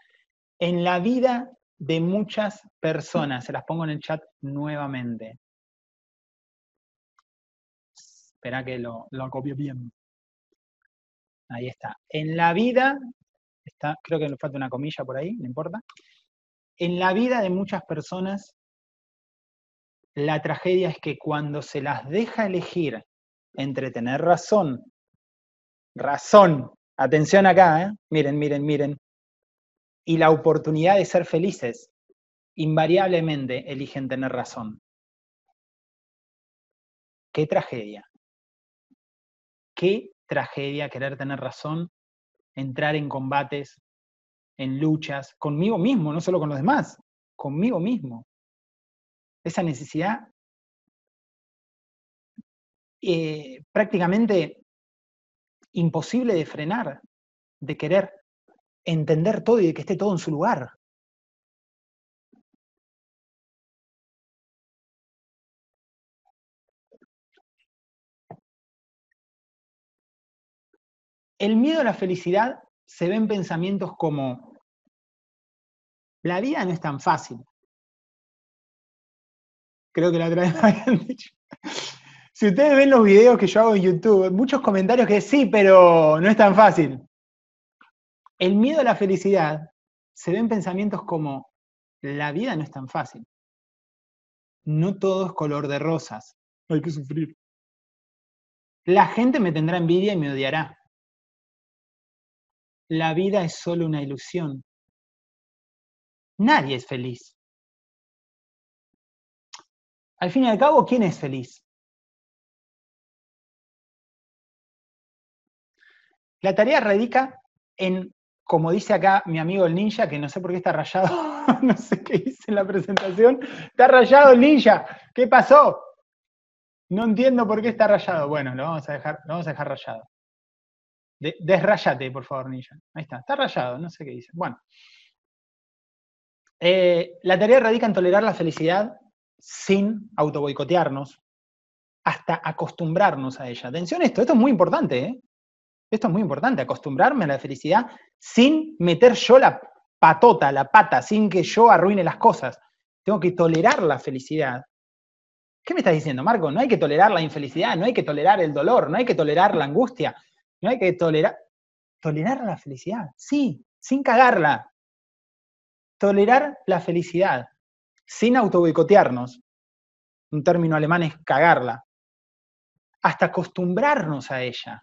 En la vida de muchas personas, se las pongo en el chat nuevamente. Espera que lo, lo copio bien. Ahí está. En la vida, está, creo que le falta una comilla por ahí, no importa. En la vida de muchas personas, la tragedia es que cuando se las deja elegir entre tener razón, razón, atención acá, ¿eh? miren, miren, miren, y la oportunidad de ser felices, invariablemente eligen tener razón. Qué tragedia. Qué tragedia querer tener razón, entrar en combates, en luchas, conmigo mismo, no solo con los demás, conmigo mismo. Esa necesidad eh, prácticamente imposible de frenar, de querer entender todo y de que esté todo en su lugar. El miedo a la felicidad se ve en pensamientos como, la vida no es tan fácil. Creo que la otra vez me habían dicho. Si ustedes ven los videos que yo hago en YouTube, muchos comentarios que sí, pero no es tan fácil. El miedo a la felicidad se ve en pensamientos como, la vida no es tan fácil. No todo es color de rosas. Hay que sufrir. La gente me tendrá envidia y me odiará la vida es solo una ilusión. Nadie es feliz. Al fin y al cabo, ¿quién es feliz? La tarea radica en, como dice acá mi amigo el ninja, que no sé por qué está rayado, no sé qué dice en la presentación, está rayado el ninja, ¿qué pasó? No entiendo por qué está rayado. Bueno, lo vamos a dejar, lo vamos a dejar rayado. desrayate, por favor, Nilla. Ahí está, está rayado, no sé qué dice. Bueno. Eh, la tarea radica en tolerar la felicidad sin autoboicotearnos, hasta acostumbrarnos a ella. Atención esto, esto es muy importante, ¿eh? Esto es muy importante, acostumbrarme a la felicidad sin meter yo la patota, la pata, sin que yo arruine las cosas. Tengo que tolerar la felicidad. ¿Qué me estás diciendo, Marco? No hay que tolerar la infelicidad, no hay que tolerar el dolor, no hay que tolerar la angustia, no hay que tolerar... Tolerar la felicidad, sí, sin cagarla. Tolerar la felicidad, sin autoboicotearnos. Un término alemán es cagarla. Hasta acostumbrarnos a ella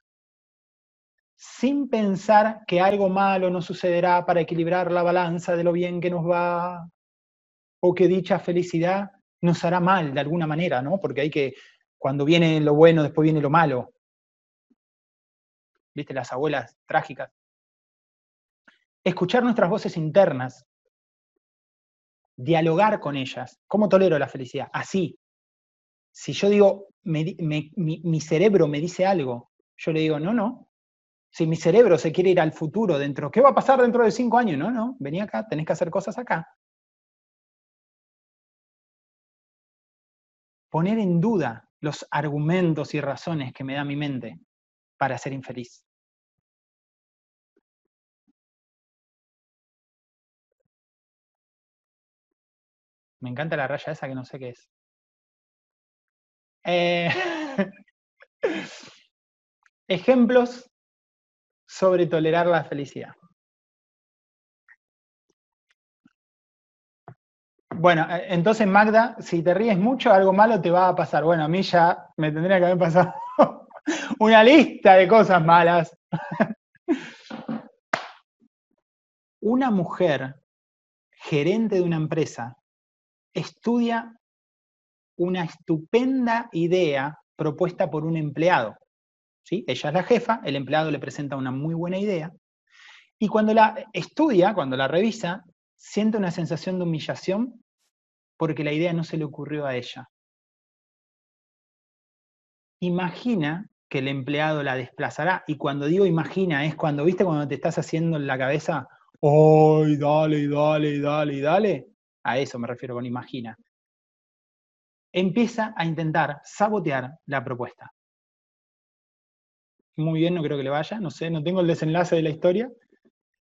sin pensar que algo malo nos sucederá para equilibrar la balanza de lo bien que nos va, o que dicha felicidad nos hará mal de alguna manera, ¿no? Porque hay que, cuando viene lo bueno, después viene lo malo. ¿Viste? Las abuelas trágicas. Escuchar nuestras voces internas, dialogar con ellas. ¿Cómo tolero la felicidad? Así. Si yo digo, mi cerebro me dice algo, yo le digo, no, no, si mi cerebro se quiere ir al futuro dentro, ¿qué va a pasar dentro de cinco años? No, no, vení acá, tenés que hacer cosas acá. Poner en duda los argumentos y razones que me da mi mente para ser infeliz. Me encanta la raya esa que no sé qué es. Eh, ejemplos sobre tolerar la felicidad. Bueno, eh, entonces Magda, si te ríes mucho, algo malo te va a pasar. Bueno, a mí ya me tendría que haber pasado una lista de cosas malas. una mujer gerente de una empresa estudia una estupenda idea propuesta por un empleado. Ella es la jefa, el empleado le presenta una muy buena idea, y cuando la estudia, cuando la revisa, siente una sensación de humillación porque la idea no se le ocurrió a ella. Imagina que el empleado la desplazará, y cuando digo imagina es cuando, viste, cuando te estás haciendo en la cabeza, ¡ay, dale, dale, dale, dale! A eso me refiero con imagina. Empieza a intentar sabotear la propuesta muy bien, no creo que le vaya, no sé, no tengo el desenlace de la historia.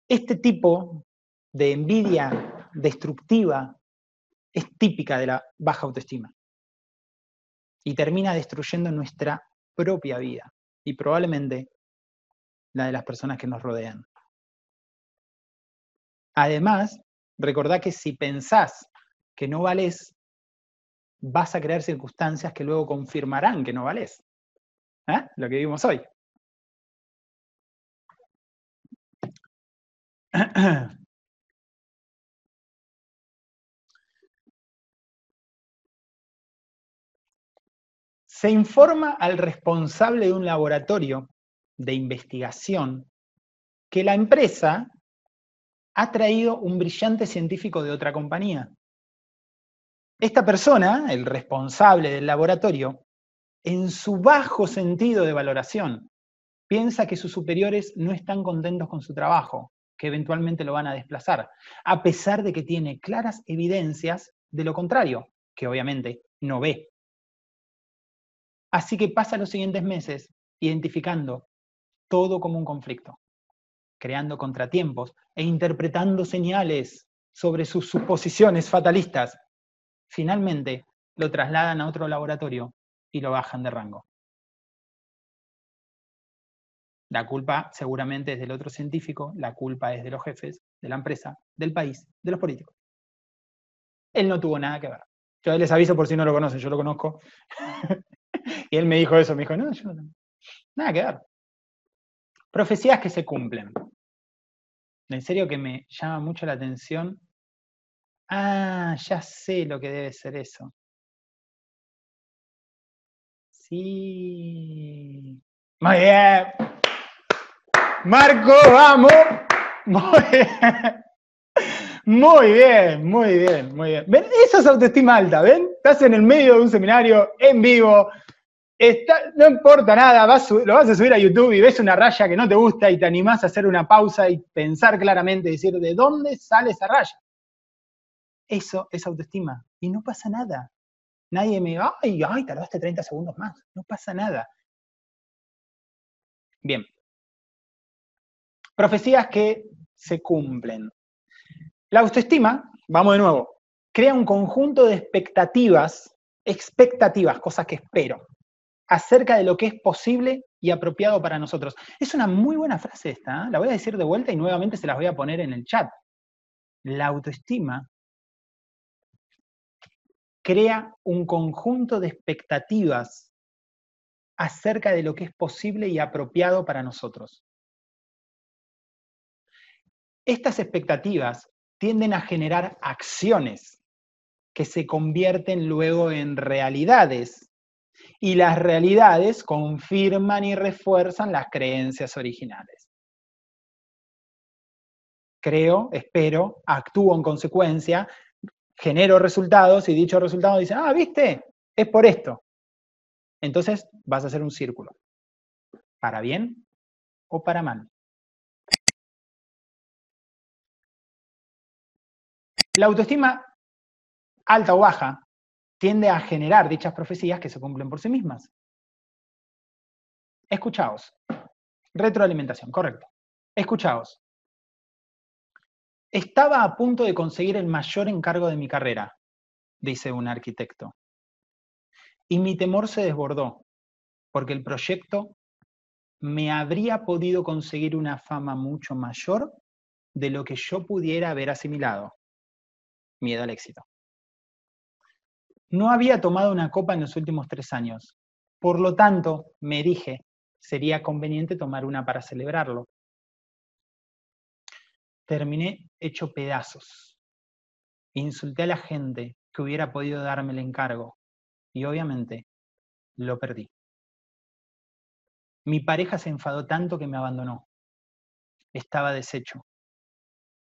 Este tipo de envidia destructiva es típica de la baja autoestima y termina destruyendo nuestra propia vida y probablemente la de las personas que nos rodean. Además, recordá que si pensás que no vales, vas a crear circunstancias que luego confirmarán que no vales. ¿Eh? Lo que vimos hoy. Se informa al responsable de un laboratorio de investigación que la empresa ha traído un brillante científico de otra compañía. Esta persona, el responsable del laboratorio, en su bajo sentido de valoración, piensa que sus superiores no están contentos con su trabajo, que eventualmente lo van a desplazar, a pesar de que tiene claras evidencias de lo contrario, que obviamente no ve. Así que pasa los siguientes meses identificando todo como un conflicto, creando contratiempos e interpretando señales sobre sus suposiciones fatalistas. Finalmente lo trasladan a otro laboratorio y lo bajan de rango. La culpa seguramente es del otro científico, la culpa es de los jefes, de la empresa, del país, de los políticos. Él no tuvo nada que ver. Yo les aviso por si no lo conocen, yo lo conozco. y él me dijo eso, me dijo, no, yo no, nada que ver. Profecías que se cumplen. En serio que me llama mucho la atención. Ah, ya sé lo que debe ser eso. Sí. Muy bien. Marco, vamos. Muy bien. Muy bien, muy bien. ¿Ven? Eso es autoestima alta, ¿ven? Estás en el medio de un seminario, en vivo, no importa nada, lo vas a subir a YouTube y ves una raya que no te gusta y te animás a hacer una pausa y pensar claramente, decir, ¿de dónde sale esa raya? Eso es autoestima. Y no pasa nada. Nadie me, ay, ay, tardaste 30 segundos más. No pasa nada. Bien. Profecías que se cumplen. La autoestima, vamos de nuevo, crea un conjunto de expectativas, expectativas, cosas que espero, acerca de lo que es posible y apropiado para nosotros. Es una muy buena frase esta, ¿eh? la voy a decir de vuelta y nuevamente se las voy a poner en el chat. La autoestima crea un conjunto de expectativas acerca de lo que es posible y apropiado para nosotros. Estas expectativas tienden a generar acciones que se convierten luego en realidades y las realidades confirman y refuerzan las creencias originales. Creo, espero, actúo en consecuencia, genero resultados y dichos resultados dicen, ah, viste, es por esto. Entonces vas a hacer un círculo, para bien o para mal. La autoestima alta o baja tiende a generar dichas profecías que se cumplen por sí mismas. Escuchaos. Retroalimentación, correcto. Escuchaos. Estaba a punto de conseguir el mayor encargo de mi carrera, dice un arquitecto. Y mi temor se desbordó, porque el proyecto me habría podido conseguir una fama mucho mayor de lo que yo pudiera haber asimilado. Miedo al éxito. No había tomado una copa en los últimos tres años. Por lo tanto, me dije, sería conveniente tomar una para celebrarlo. Terminé hecho pedazos. Insulté a la gente que hubiera podido darme el encargo y obviamente lo perdí. Mi pareja se enfadó tanto que me abandonó. Estaba deshecho.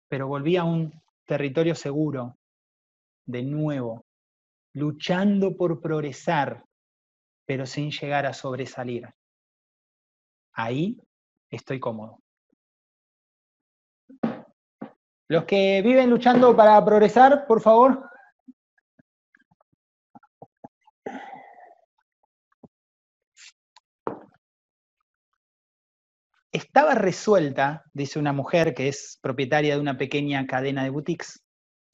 Pero volví a un territorio seguro, de nuevo, luchando por progresar, pero sin llegar a sobresalir. Ahí estoy cómodo. Los que viven luchando para progresar, por favor. Estaba resuelta, dice una mujer que es propietaria de una pequeña cadena de boutiques,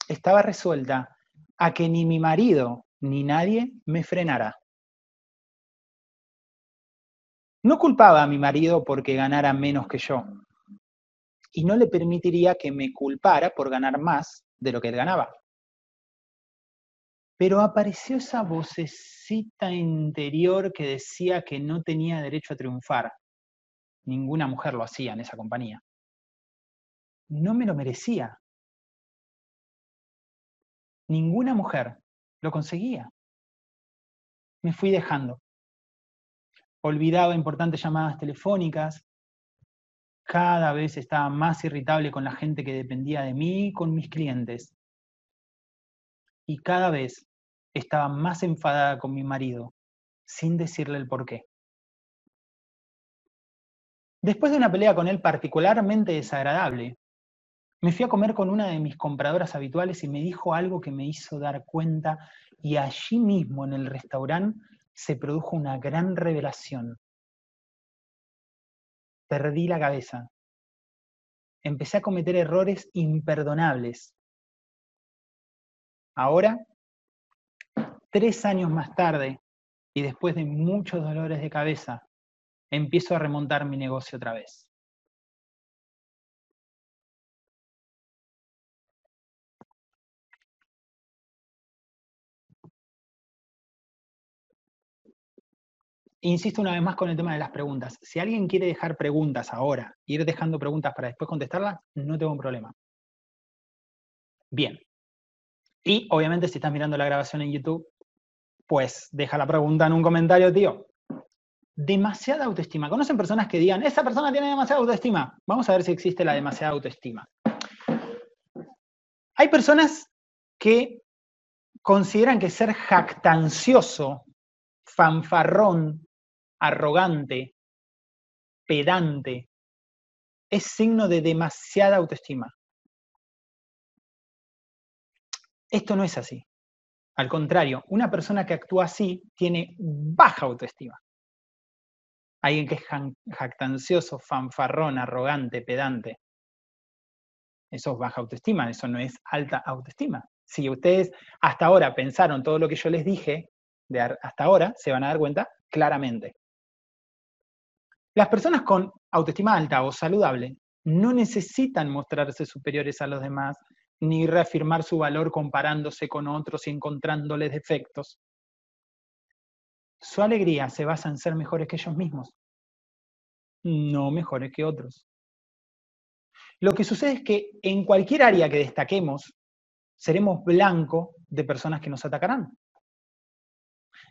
estaba resuelta a que ni mi marido ni nadie me frenara. No culpaba a mi marido porque ganara menos que yo, y no le permitiría que me culpara por ganar más de lo que él ganaba. Pero apareció esa vocecita interior que decía que no tenía derecho a triunfar. Ninguna mujer lo hacía en esa compañía. No me lo merecía ninguna mujer lo conseguía. Me fui dejando. Olvidaba importantes llamadas telefónicas. Cada vez estaba más irritable con la gente que dependía de mí y con mis clientes. Y cada vez estaba más enfadada con mi marido, sin decirle el por qué. Después de una pelea con él particularmente desagradable, me fui a comer con una de mis compradoras habituales y me dijo algo que me hizo dar cuenta y allí mismo en el restaurante se produjo una gran revelación. Perdí la cabeza. Empecé a cometer errores imperdonables. Ahora, tres años más tarde, y después de muchos dolores de cabeza, empiezo a remontar mi negocio otra vez. Insisto una vez más con el tema de las preguntas. Si alguien quiere dejar preguntas ahora, ir dejando preguntas para después contestarlas, no tengo un problema. Bien. Y obviamente si estás mirando la grabación en YouTube, pues deja la pregunta en un comentario, tío. Demasiada autoestima. ¿Conocen personas que digan, esa persona tiene demasiada autoestima? Vamos a ver si existe la demasiada autoestima. Hay personas que consideran que ser jactancioso fanfarrón, arrogante, pedante, es signo de demasiada autoestima. Esto no es así. Al contrario, una persona que actúa así tiene baja autoestima. Alguien que es jactancioso, fanfarrón, arrogante, pedante. Eso es baja autoestima, eso no es alta autoestima. Si ustedes hasta ahora pensaron todo lo que yo les dije, de hasta ahora, se van a dar cuenta claramente. Las personas con autoestima alta o saludable no necesitan mostrarse superiores a los demás ni reafirmar su valor comparándose con otros y encontrándoles defectos. Su alegría se basa en ser mejores que ellos mismos, no mejores que otros. Lo que sucede es que en cualquier área que destaquemos, seremos blanco de personas que nos atacarán.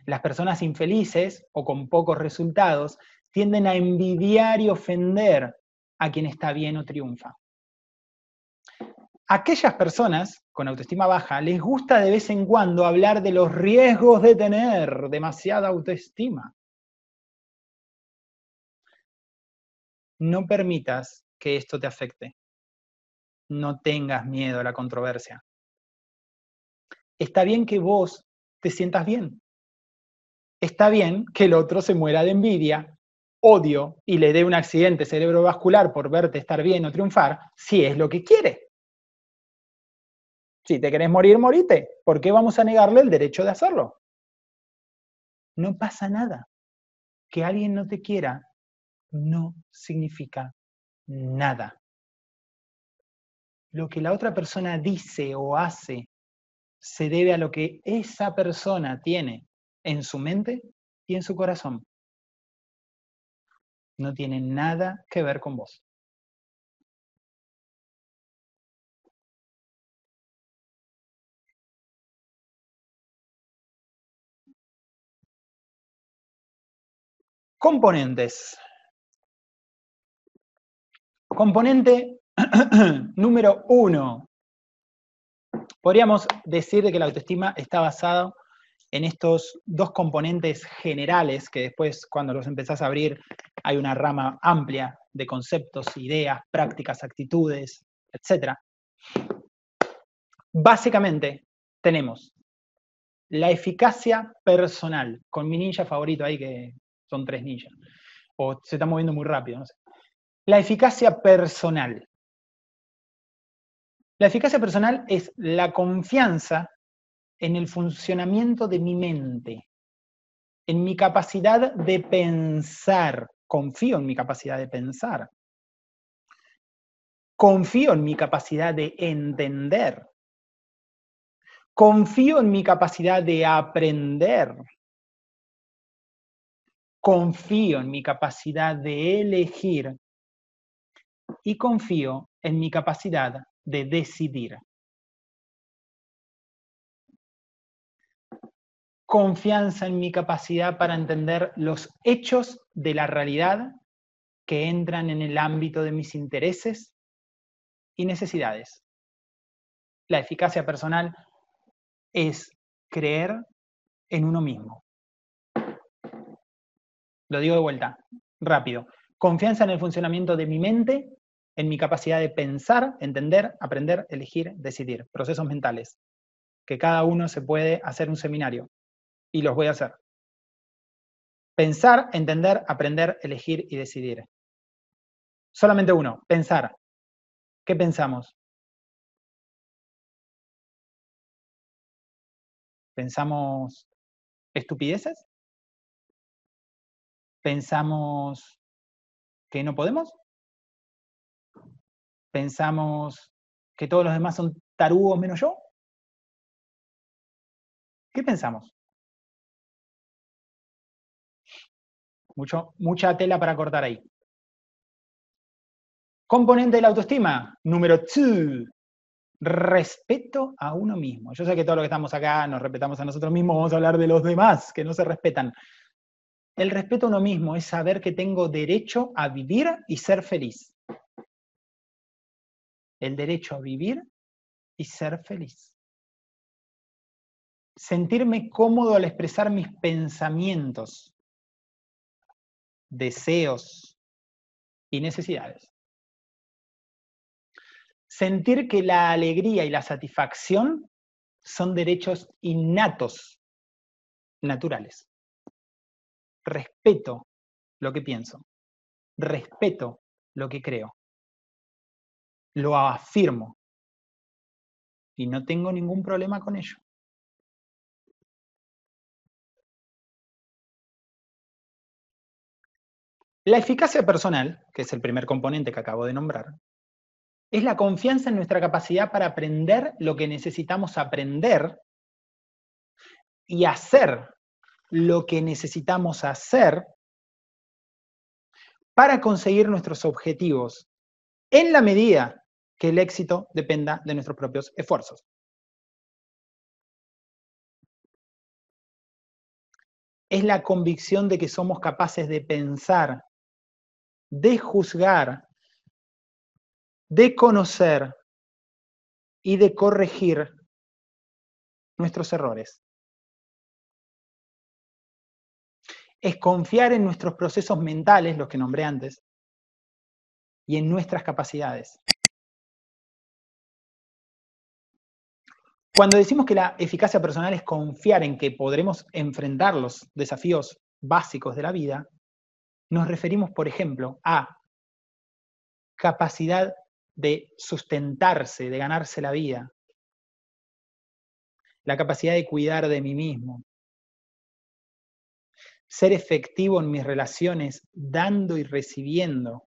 Las personas infelices o con pocos resultados tienden a envidiar y ofender a quien está bien o triunfa. Aquellas personas con autoestima baja les gusta de vez en cuando hablar de los riesgos de tener demasiada autoestima. No permitas que esto te afecte. No tengas miedo a la controversia. Está bien que vos te sientas bien. Está bien que el otro se muera de envidia, odio y le dé un accidente cerebrovascular por verte estar bien o triunfar, si es lo que quiere. Si te querés morir, morite. ¿Por qué vamos a negarle el derecho de hacerlo? No pasa nada. Que alguien no te quiera no significa nada. Lo que la otra persona dice o hace se debe a lo que esa persona tiene en su mente y en su corazón. No tiene nada que ver con vos. Componentes. Componente número uno. Podríamos decir que la autoestima está basada en estos dos componentes generales que después cuando los empezás a abrir hay una rama amplia de conceptos, ideas, prácticas, actitudes, etc. Básicamente tenemos la eficacia personal, con mi ninja favorito ahí que son tres ninjas, o se está moviendo muy rápido, no sé. La eficacia personal. La eficacia personal es la confianza en el funcionamiento de mi mente, en mi capacidad de pensar. Confío en mi capacidad de pensar. Confío en mi capacidad de entender. Confío en mi capacidad de aprender confío en mi capacidad de elegir y confío en mi capacidad de decidir. Confianza en mi capacidad para entender los hechos de la realidad que entran en el ámbito de mis intereses y necesidades. La eficacia personal es creer en uno mismo. Lo digo de vuelta, rápido. Confianza en el funcionamiento de mi mente, en mi capacidad de pensar, entender, aprender, elegir, decidir. Procesos mentales. Que cada uno se puede hacer un seminario. Y los voy a hacer. Pensar, entender, aprender, elegir y decidir. Solamente uno, pensar. ¿Qué pensamos? ¿Pensamos estupideces? Pensamos que no podemos, pensamos que todos los demás son tarugos menos yo. ¿Qué pensamos? Mucha tela para cortar ahí. Componente de la autoestima, número 2, respeto a uno mismo. Yo sé que todos los que estamos acá nos respetamos a nosotros mismos, vamos a hablar de los demás que no se respetan. El respeto a uno mismo es saber que tengo derecho a vivir y ser feliz. El derecho a vivir y ser feliz. sentirme cómodo al expresar mis pensamientos, deseos y necesidades. Sentir que la alegría y la satisfacción son derechos innatos, naturales. Respeto lo que pienso, respeto lo que creo, lo afirmo y no tengo ningún problema con ello. La eficacia personal, que es el primer componente que acabo de nombrar, es la confianza en nuestra capacidad para aprender lo que necesitamos aprender y hacer lo que necesitamos hacer para conseguir nuestros objetivos en la medida que el éxito dependa de nuestros propios esfuerzos. Es la convicción de que somos capaces de pensar de juzgar, de conocer y de corregir nuestros errores. Es confiar en nuestros procesos mentales, los que nombré antes, y en nuestras capacidades. Cuando decimos que la eficacia personal es confiar en que podremos enfrentar los desafíos básicos de la vida, nos referimos, por ejemplo, a capacidad de sustentarse, de ganarse la vida, la capacidad de cuidar de mí mismo, ser efectivo en mis relaciones, dando y recibiendo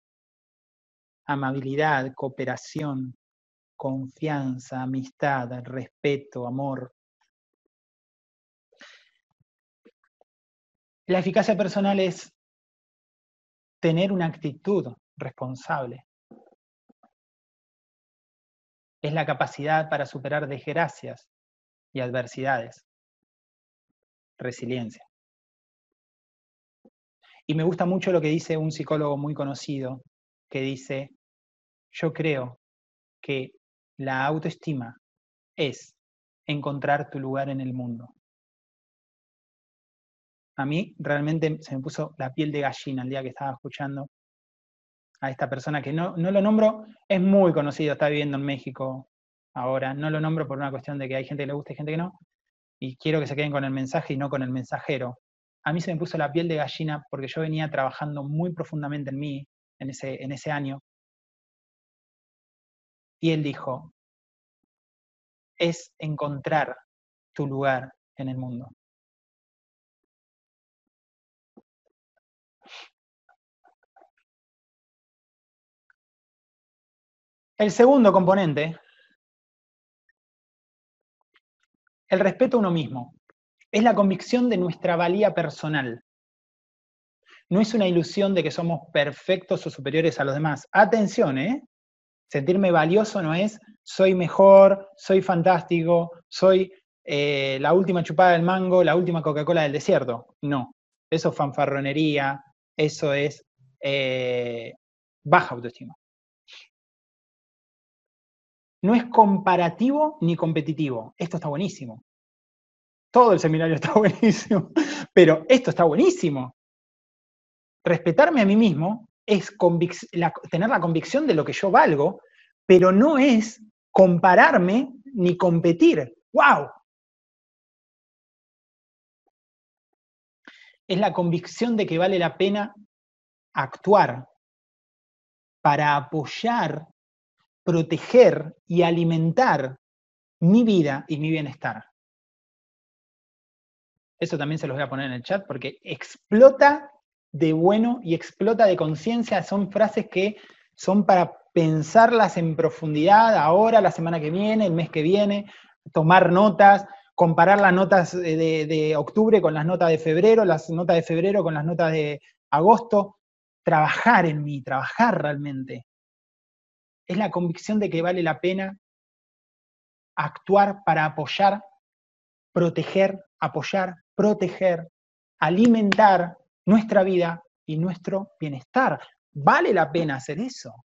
amabilidad, cooperación, confianza, amistad, respeto, amor. La eficacia personal es tener una actitud responsable. Es la capacidad para superar desgracias y adversidades. Resiliencia. Y me gusta mucho lo que dice un psicólogo muy conocido, que dice, yo creo que la autoestima es encontrar tu lugar en el mundo a mí realmente se me puso la piel de gallina el día que estaba escuchando a esta persona que no, no lo nombro, es muy conocido, está viviendo en México ahora, no lo nombro por una cuestión de que hay gente que le gusta y gente que no, y quiero que se queden con el mensaje y no con el mensajero. A mí se me puso la piel de gallina porque yo venía trabajando muy profundamente en mí en ese, en ese año. Y él dijo, es encontrar tu lugar en el mundo. El segundo componente, el respeto a uno mismo, es la convicción de nuestra valía personal. No es una ilusión de que somos perfectos o superiores a los demás. Atención, ¿eh? Sentirme valioso no es soy mejor, soy fantástico, soy eh, la última chupada del mango, la última Coca-Cola del desierto. No, eso es fanfarronería, eso es eh, baja autoestima no es comparativo ni competitivo. Esto está buenísimo. Todo el seminario está buenísimo, pero esto está buenísimo. Respetarme a mí mismo es tener la convicción de lo que yo valgo, pero no es compararme ni competir. ¡Wow! Es la convicción de que vale la pena actuar para apoyar proteger y alimentar mi vida y mi bienestar. Eso también se los voy a poner en el chat porque explota de bueno y explota de conciencia. Son frases que son para pensarlas en profundidad ahora, la semana que viene, el mes que viene, tomar notas, comparar las notas de, de octubre con las notas de febrero, las notas de febrero con las notas de agosto. Trabajar en mí, trabajar realmente es la convicción de que vale la pena actuar para apoyar, proteger, apoyar, proteger, alimentar nuestra vida y nuestro bienestar. Vale la pena hacer eso.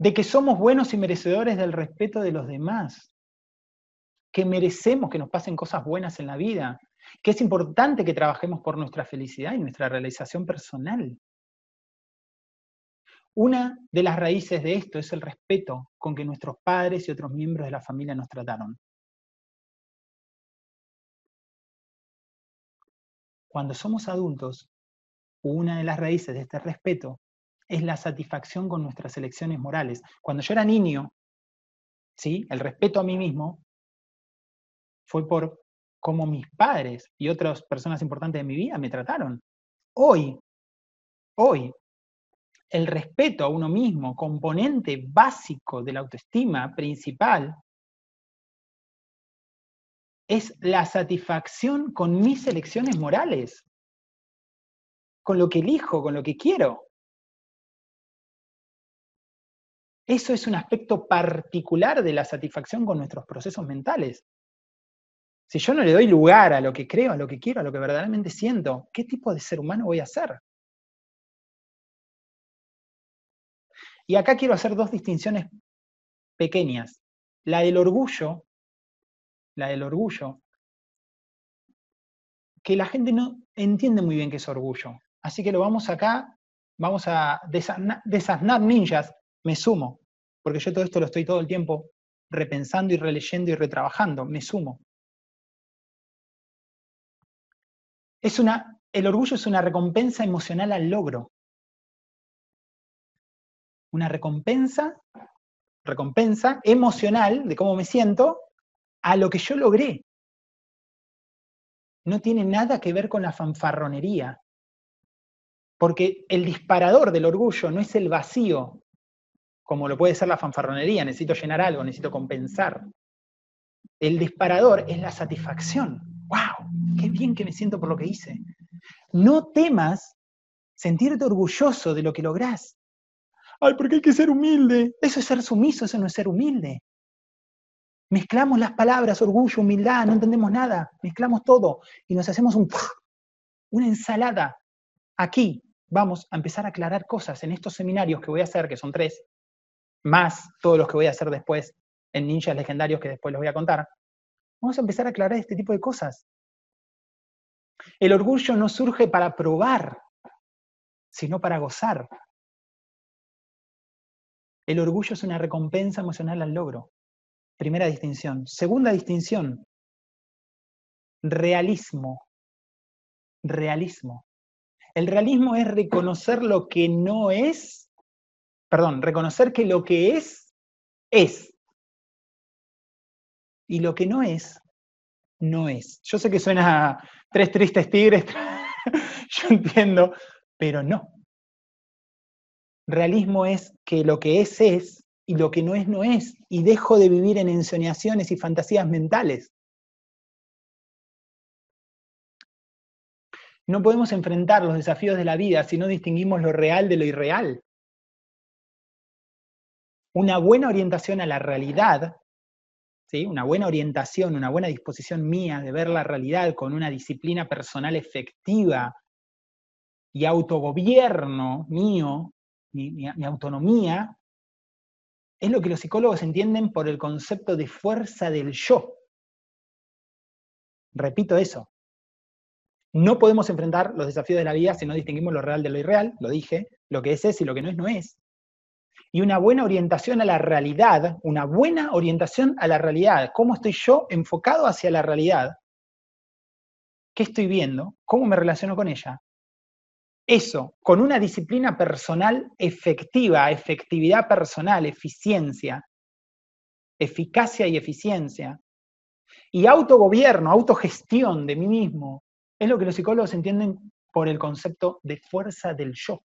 de que somos buenos y merecedores del respeto de los demás, que merecemos que nos pasen cosas buenas en la vida, que es importante que trabajemos por nuestra felicidad y nuestra realización personal. Una de las raíces de esto es el respeto con que nuestros padres y otros miembros de la familia nos trataron. Cuando somos adultos, una de las raíces de este respeto es la satisfacción con nuestras elecciones morales. Cuando yo era niño, ¿sí? el respeto a mí mismo fue por cómo mis padres y otras personas importantes de mi vida me trataron. Hoy, hoy, el respeto a uno mismo, componente básico de la autoestima principal, es la satisfacción con mis elecciones morales, con lo que elijo, con lo que quiero. Eso es un aspecto particular de la satisfacción con nuestros procesos mentales. Si yo no le doy lugar a lo que creo, a lo que quiero, a lo que verdaderamente siento, ¿qué tipo de ser humano voy a ser? Y acá quiero hacer dos distinciones pequeñas. La del orgullo, la del orgullo, que la gente no entiende muy bien qué es orgullo. Así que lo vamos acá, vamos a desasnar, ninjas, me sumo, porque yo todo esto lo estoy todo el tiempo repensando y releyendo y retrabajando, me sumo. Es una, el orgullo es una recompensa emocional al logro una recompensa, recompensa emocional de cómo me siento a lo que yo logré. No tiene nada que ver con la fanfarronería, porque el disparador del orgullo no es el vacío, como lo puede ser la fanfarronería, necesito llenar algo, necesito compensar. El disparador es la satisfacción. ¡Wow! ¡Qué bien que me siento por lo que hice! No temas sentirte orgulloso de lo que lográs ay, porque hay que ser humilde. Eso es ser sumiso, eso no es ser humilde. Mezclamos las palabras, orgullo, humildad, no entendemos nada, mezclamos todo y nos hacemos un, una ensalada. Aquí vamos a empezar a aclarar cosas en estos seminarios que voy a hacer, que son tres, más todos los que voy a hacer después en Ninjas Legendarios, que después les voy a contar. Vamos a empezar a aclarar este tipo de cosas. El orgullo no surge para probar, sino para gozar. El orgullo es una recompensa emocional al logro. Primera distinción. Segunda distinción. Realismo. Realismo. El realismo es reconocer lo que no es, perdón, reconocer que lo que es, es. Y lo que no es, no es. Yo sé que suena a tres tristes tigres, yo entiendo, pero no. Realismo es que lo que es es y lo que no es no es, y dejo de vivir en ensoñaciones y fantasías mentales. No podemos enfrentar los desafíos de la vida si no distinguimos lo real de lo irreal. Una buena orientación a la realidad, ¿sí? una buena orientación, una buena disposición mía de ver la realidad con una disciplina personal efectiva y autogobierno mío mi, autonomía, es lo que los psicólogos entienden por el concepto de fuerza del yo. Repito eso. No podemos enfrentar los desafíos de la vida si no distinguimos lo real de lo irreal, lo dije, lo que es es y lo que no es no es. Y una buena orientación a la realidad, una buena orientación a la realidad, cómo estoy yo enfocado hacia la realidad, qué estoy viendo, cómo me relaciono con ella, eso, con una disciplina personal efectiva, efectividad personal, eficiencia, eficacia y eficiencia, y autogobierno, autogestión de mí mismo, es lo que los psicólogos entienden por el concepto de fuerza del yo.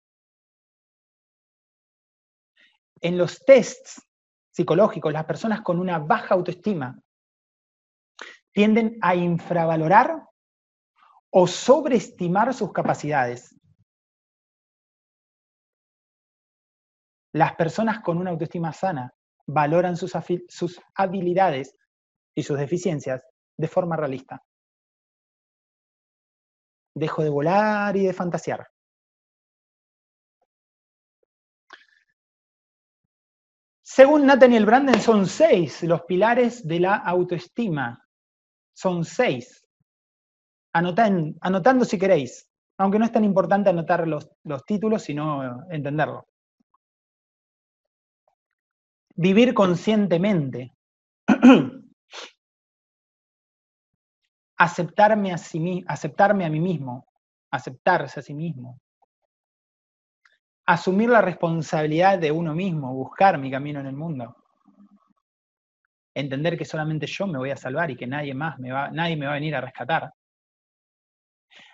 En los tests psicológicos, las personas con una baja autoestima tienden a infravalorar o sobreestimar sus capacidades. Las personas con una autoestima sana valoran sus, habilidades y sus deficiencias de forma realista. Dejo de volar y de fantasear. Según Nathaniel Branden, son seis los pilares de la autoestima. Son seis. anotando si queréis, aunque no es tan importante anotar los, los títulos, sino entenderlo. Vivir conscientemente. aceptarme a, aceptarme a mí mismo, aceptarse a sí mismo, asumir la responsabilidad de uno mismo, buscar mi camino en el mundo, entender que solamente yo me voy a salvar y que nadie más me va, nadie me va a venir a rescatar.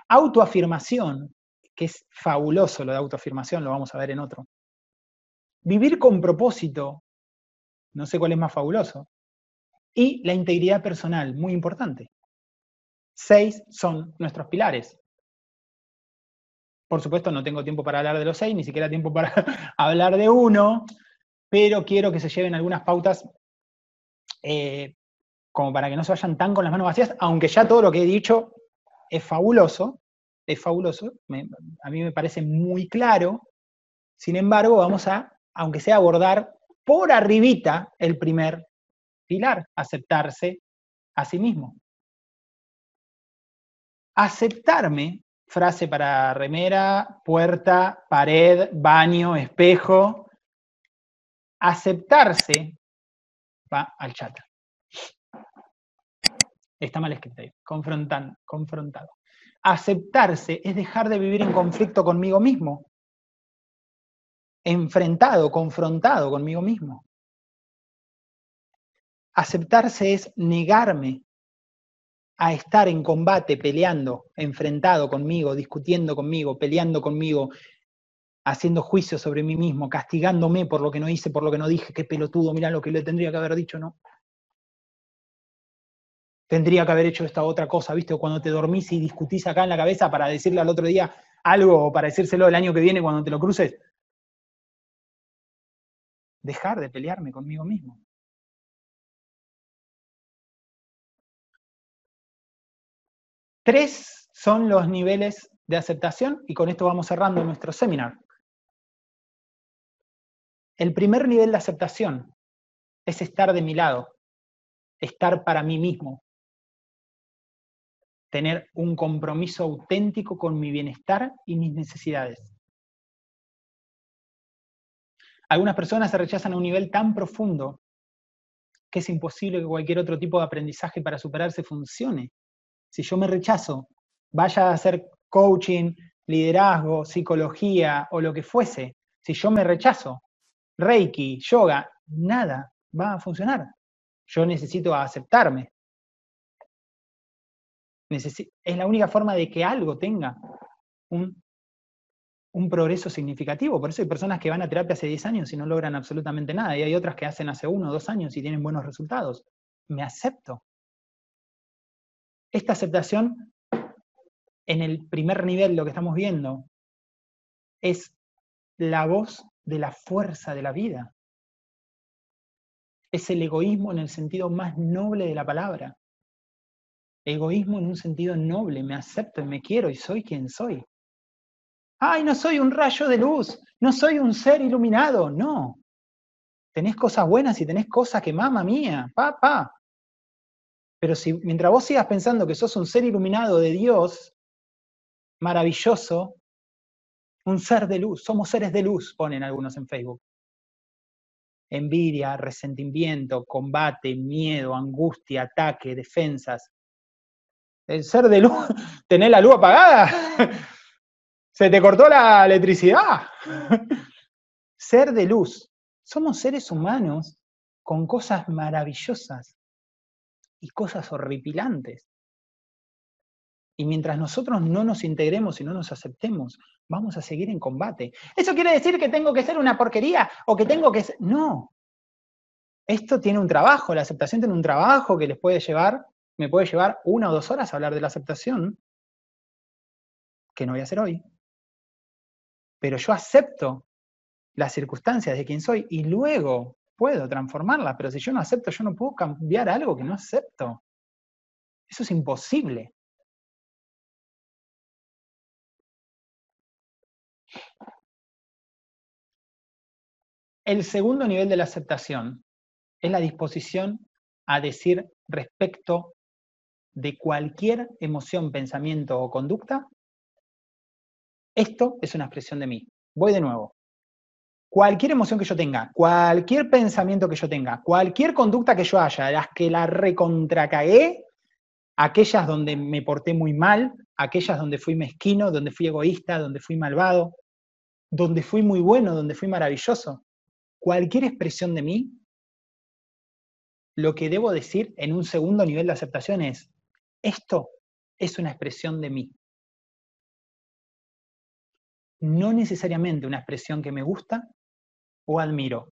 Autoafirmación, que es fabuloso lo de autoafirmación, lo vamos a ver en otro. Vivir con propósito, no sé cuál es más fabuloso. Y la integridad personal, muy importante. Seis son nuestros pilares. Por supuesto, no tengo tiempo para hablar de los seis, ni siquiera tiempo para hablar de uno, pero quiero que se lleven algunas pautas eh, como para que no se vayan tan con las manos vacías, aunque ya todo lo que he dicho es fabuloso, es fabuloso, a mí me parece muy claro, sin embargo, vamos a, aunque sea abordar por arribita el primer pilar, aceptarse a sí mismo. Aceptarme, frase para remera, puerta, pared, baño, espejo. Aceptarse va al chat. Está mal escrito ahí, confrontado. Aceptarse es dejar de vivir en conflicto conmigo mismo, enfrentado, confrontado conmigo mismo. Aceptarse es negarme a estar en combate, peleando, enfrentado conmigo, discutiendo conmigo, peleando conmigo, haciendo juicio sobre mí mismo, castigándome por lo que no hice, por lo que no dije, qué pelotudo, mira lo que le tendría que haber dicho, ¿no? Tendría que haber hecho esta otra cosa, ¿viste? Cuando te dormís y discutís acá en la cabeza para decirle al otro día algo o para decírselo el año que viene cuando te lo cruces. Dejar de pelearme conmigo mismo. Tres son los niveles de aceptación y con esto vamos cerrando nuestro seminar. El primer nivel de aceptación es estar de mi lado, estar para mí mismo, tener un compromiso auténtico con mi bienestar y mis necesidades. Algunas personas se rechazan a un nivel tan profundo que es imposible que cualquier otro tipo de aprendizaje para superarse funcione si yo me rechazo, vaya a hacer coaching, liderazgo, psicología o lo que fuese, si yo me rechazo, reiki, yoga, nada va a funcionar. Yo necesito aceptarme. es la única forma de que algo tenga un, un, progreso significativo. Por eso hay personas que van a terapia hace 10 años y no logran absolutamente nada. Y hay otras que hacen hace uno o dos años y tienen buenos resultados. Me acepto. Esta aceptación, en el primer nivel, lo que estamos viendo, es la voz de la fuerza de la vida. Es el egoísmo en el sentido más noble de la palabra. Egoísmo en un sentido noble, me acepto y me quiero y soy quien soy. Ay, no soy un rayo de luz, no soy un ser iluminado, no. Tenés cosas buenas y tenés cosas que, mamá mía, papá, pero si mientras vos sigas pensando que sos un ser iluminado de Dios, maravilloso, un ser de luz, somos seres de luz, ponen algunos en Facebook. Envidia, resentimiento, combate, miedo, angustia, ataque, defensas. El ser de luz, ¿tenés la luz apagada? ¿Se te cortó la electricidad? Ser de luz. Somos seres humanos con cosas maravillosas y cosas horripilantes. Y mientras nosotros no nos integremos y no nos aceptemos, vamos a seguir en combate. ¿Eso quiere decir que tengo que ser una porquería o que tengo que ser... No. Esto tiene un trabajo, la aceptación tiene un trabajo que les puede llevar, me puede llevar una o dos horas a hablar de la aceptación, que no voy a hacer hoy. Pero yo acepto las circunstancias de quien soy y luego puedo transformarla, pero si yo no acepto, yo no puedo cambiar algo que no acepto. Eso es imposible. El segundo nivel de la aceptación es la disposición a decir respecto de cualquier emoción, pensamiento o conducta, esto es una expresión de mí. Voy de nuevo. Cualquier emoción que yo tenga, cualquier pensamiento que yo tenga, cualquier conducta que yo haya, las que la recontracagué, aquellas donde me porté muy mal, aquellas donde fui mezquino, donde fui egoísta, donde fui malvado, donde fui muy bueno, donde fui maravilloso. Cualquier expresión de mí, lo que debo decir en un segundo nivel de aceptación es, esto es una expresión de mí. No necesariamente una expresión que me gusta o admiro,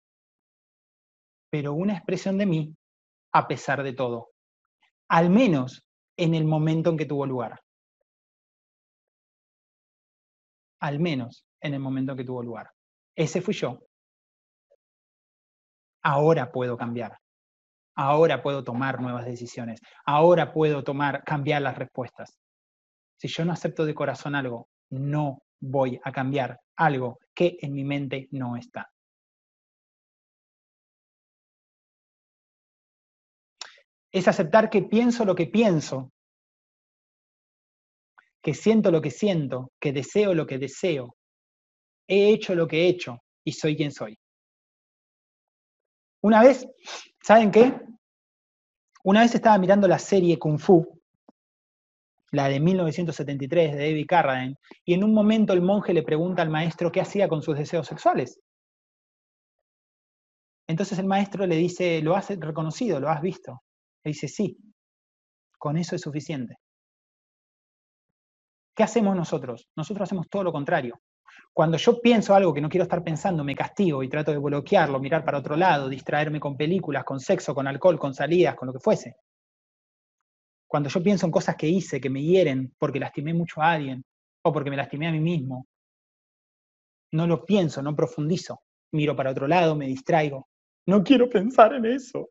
pero una expresión de mí a pesar de todo, al menos en el momento en que tuvo lugar. Al menos en el momento en que tuvo lugar. Ese fui yo. Ahora puedo cambiar. Ahora puedo tomar nuevas decisiones. Ahora puedo tomar, cambiar las respuestas. Si yo no acepto de corazón algo, no voy a cambiar algo que en mi mente no está. Es aceptar que pienso lo que pienso, que siento lo que siento, que deseo lo que deseo, he hecho lo que he hecho y soy quien soy. Una vez, ¿saben qué? Una vez estaba mirando la serie Kung Fu, la de 1973 de David Carradine, y en un momento el monje le pregunta al maestro qué hacía con sus deseos sexuales. Entonces el maestro le dice, ¿lo has reconocido? ¿Lo has visto? Le dice, sí, con eso es suficiente. ¿Qué hacemos nosotros? Nosotros hacemos todo lo contrario. Cuando yo pienso algo que no quiero estar pensando, me castigo y trato de bloquearlo, mirar para otro lado, distraerme con películas, con sexo, con alcohol, con salidas, con lo que fuese. Cuando yo pienso en cosas que hice, que me hieren porque lastimé mucho a alguien o porque me lastimé a mí mismo, no lo pienso, no profundizo. Miro para otro lado, me distraigo. No quiero pensar en eso.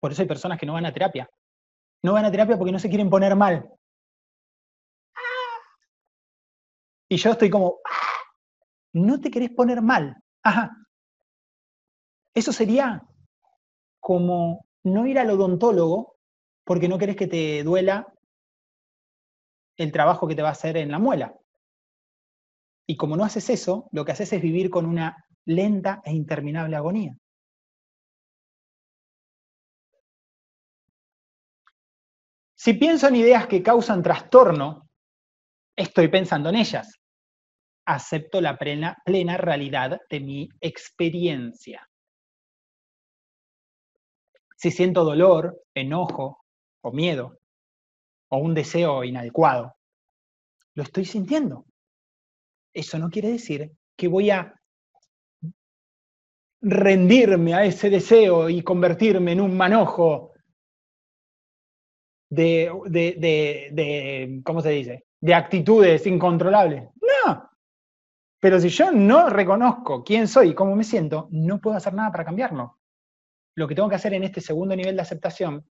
Por eso hay personas que no van a terapia. No van a terapia porque no se quieren poner mal. Y yo estoy como, ah, no te querés poner mal. Ajá. Eso sería como no ir al odontólogo porque no querés que te duela el trabajo que te va a hacer en la muela. Y como no haces eso, lo que haces es vivir con una lenta e interminable agonía. Si pienso en ideas que causan trastorno, estoy pensando en ellas acepto la plena, plena realidad de mi experiencia. Si siento dolor, enojo o miedo o un deseo inadecuado, lo estoy sintiendo. Eso no quiere decir que voy a rendirme a ese deseo y convertirme en un manojo de, de, de, ¿cómo se dice? De actitudes incontrolables. No, pero si yo no reconozco quién soy y cómo me siento, no puedo hacer nada para cambiarlo. Lo que tengo que hacer en este segundo nivel de aceptación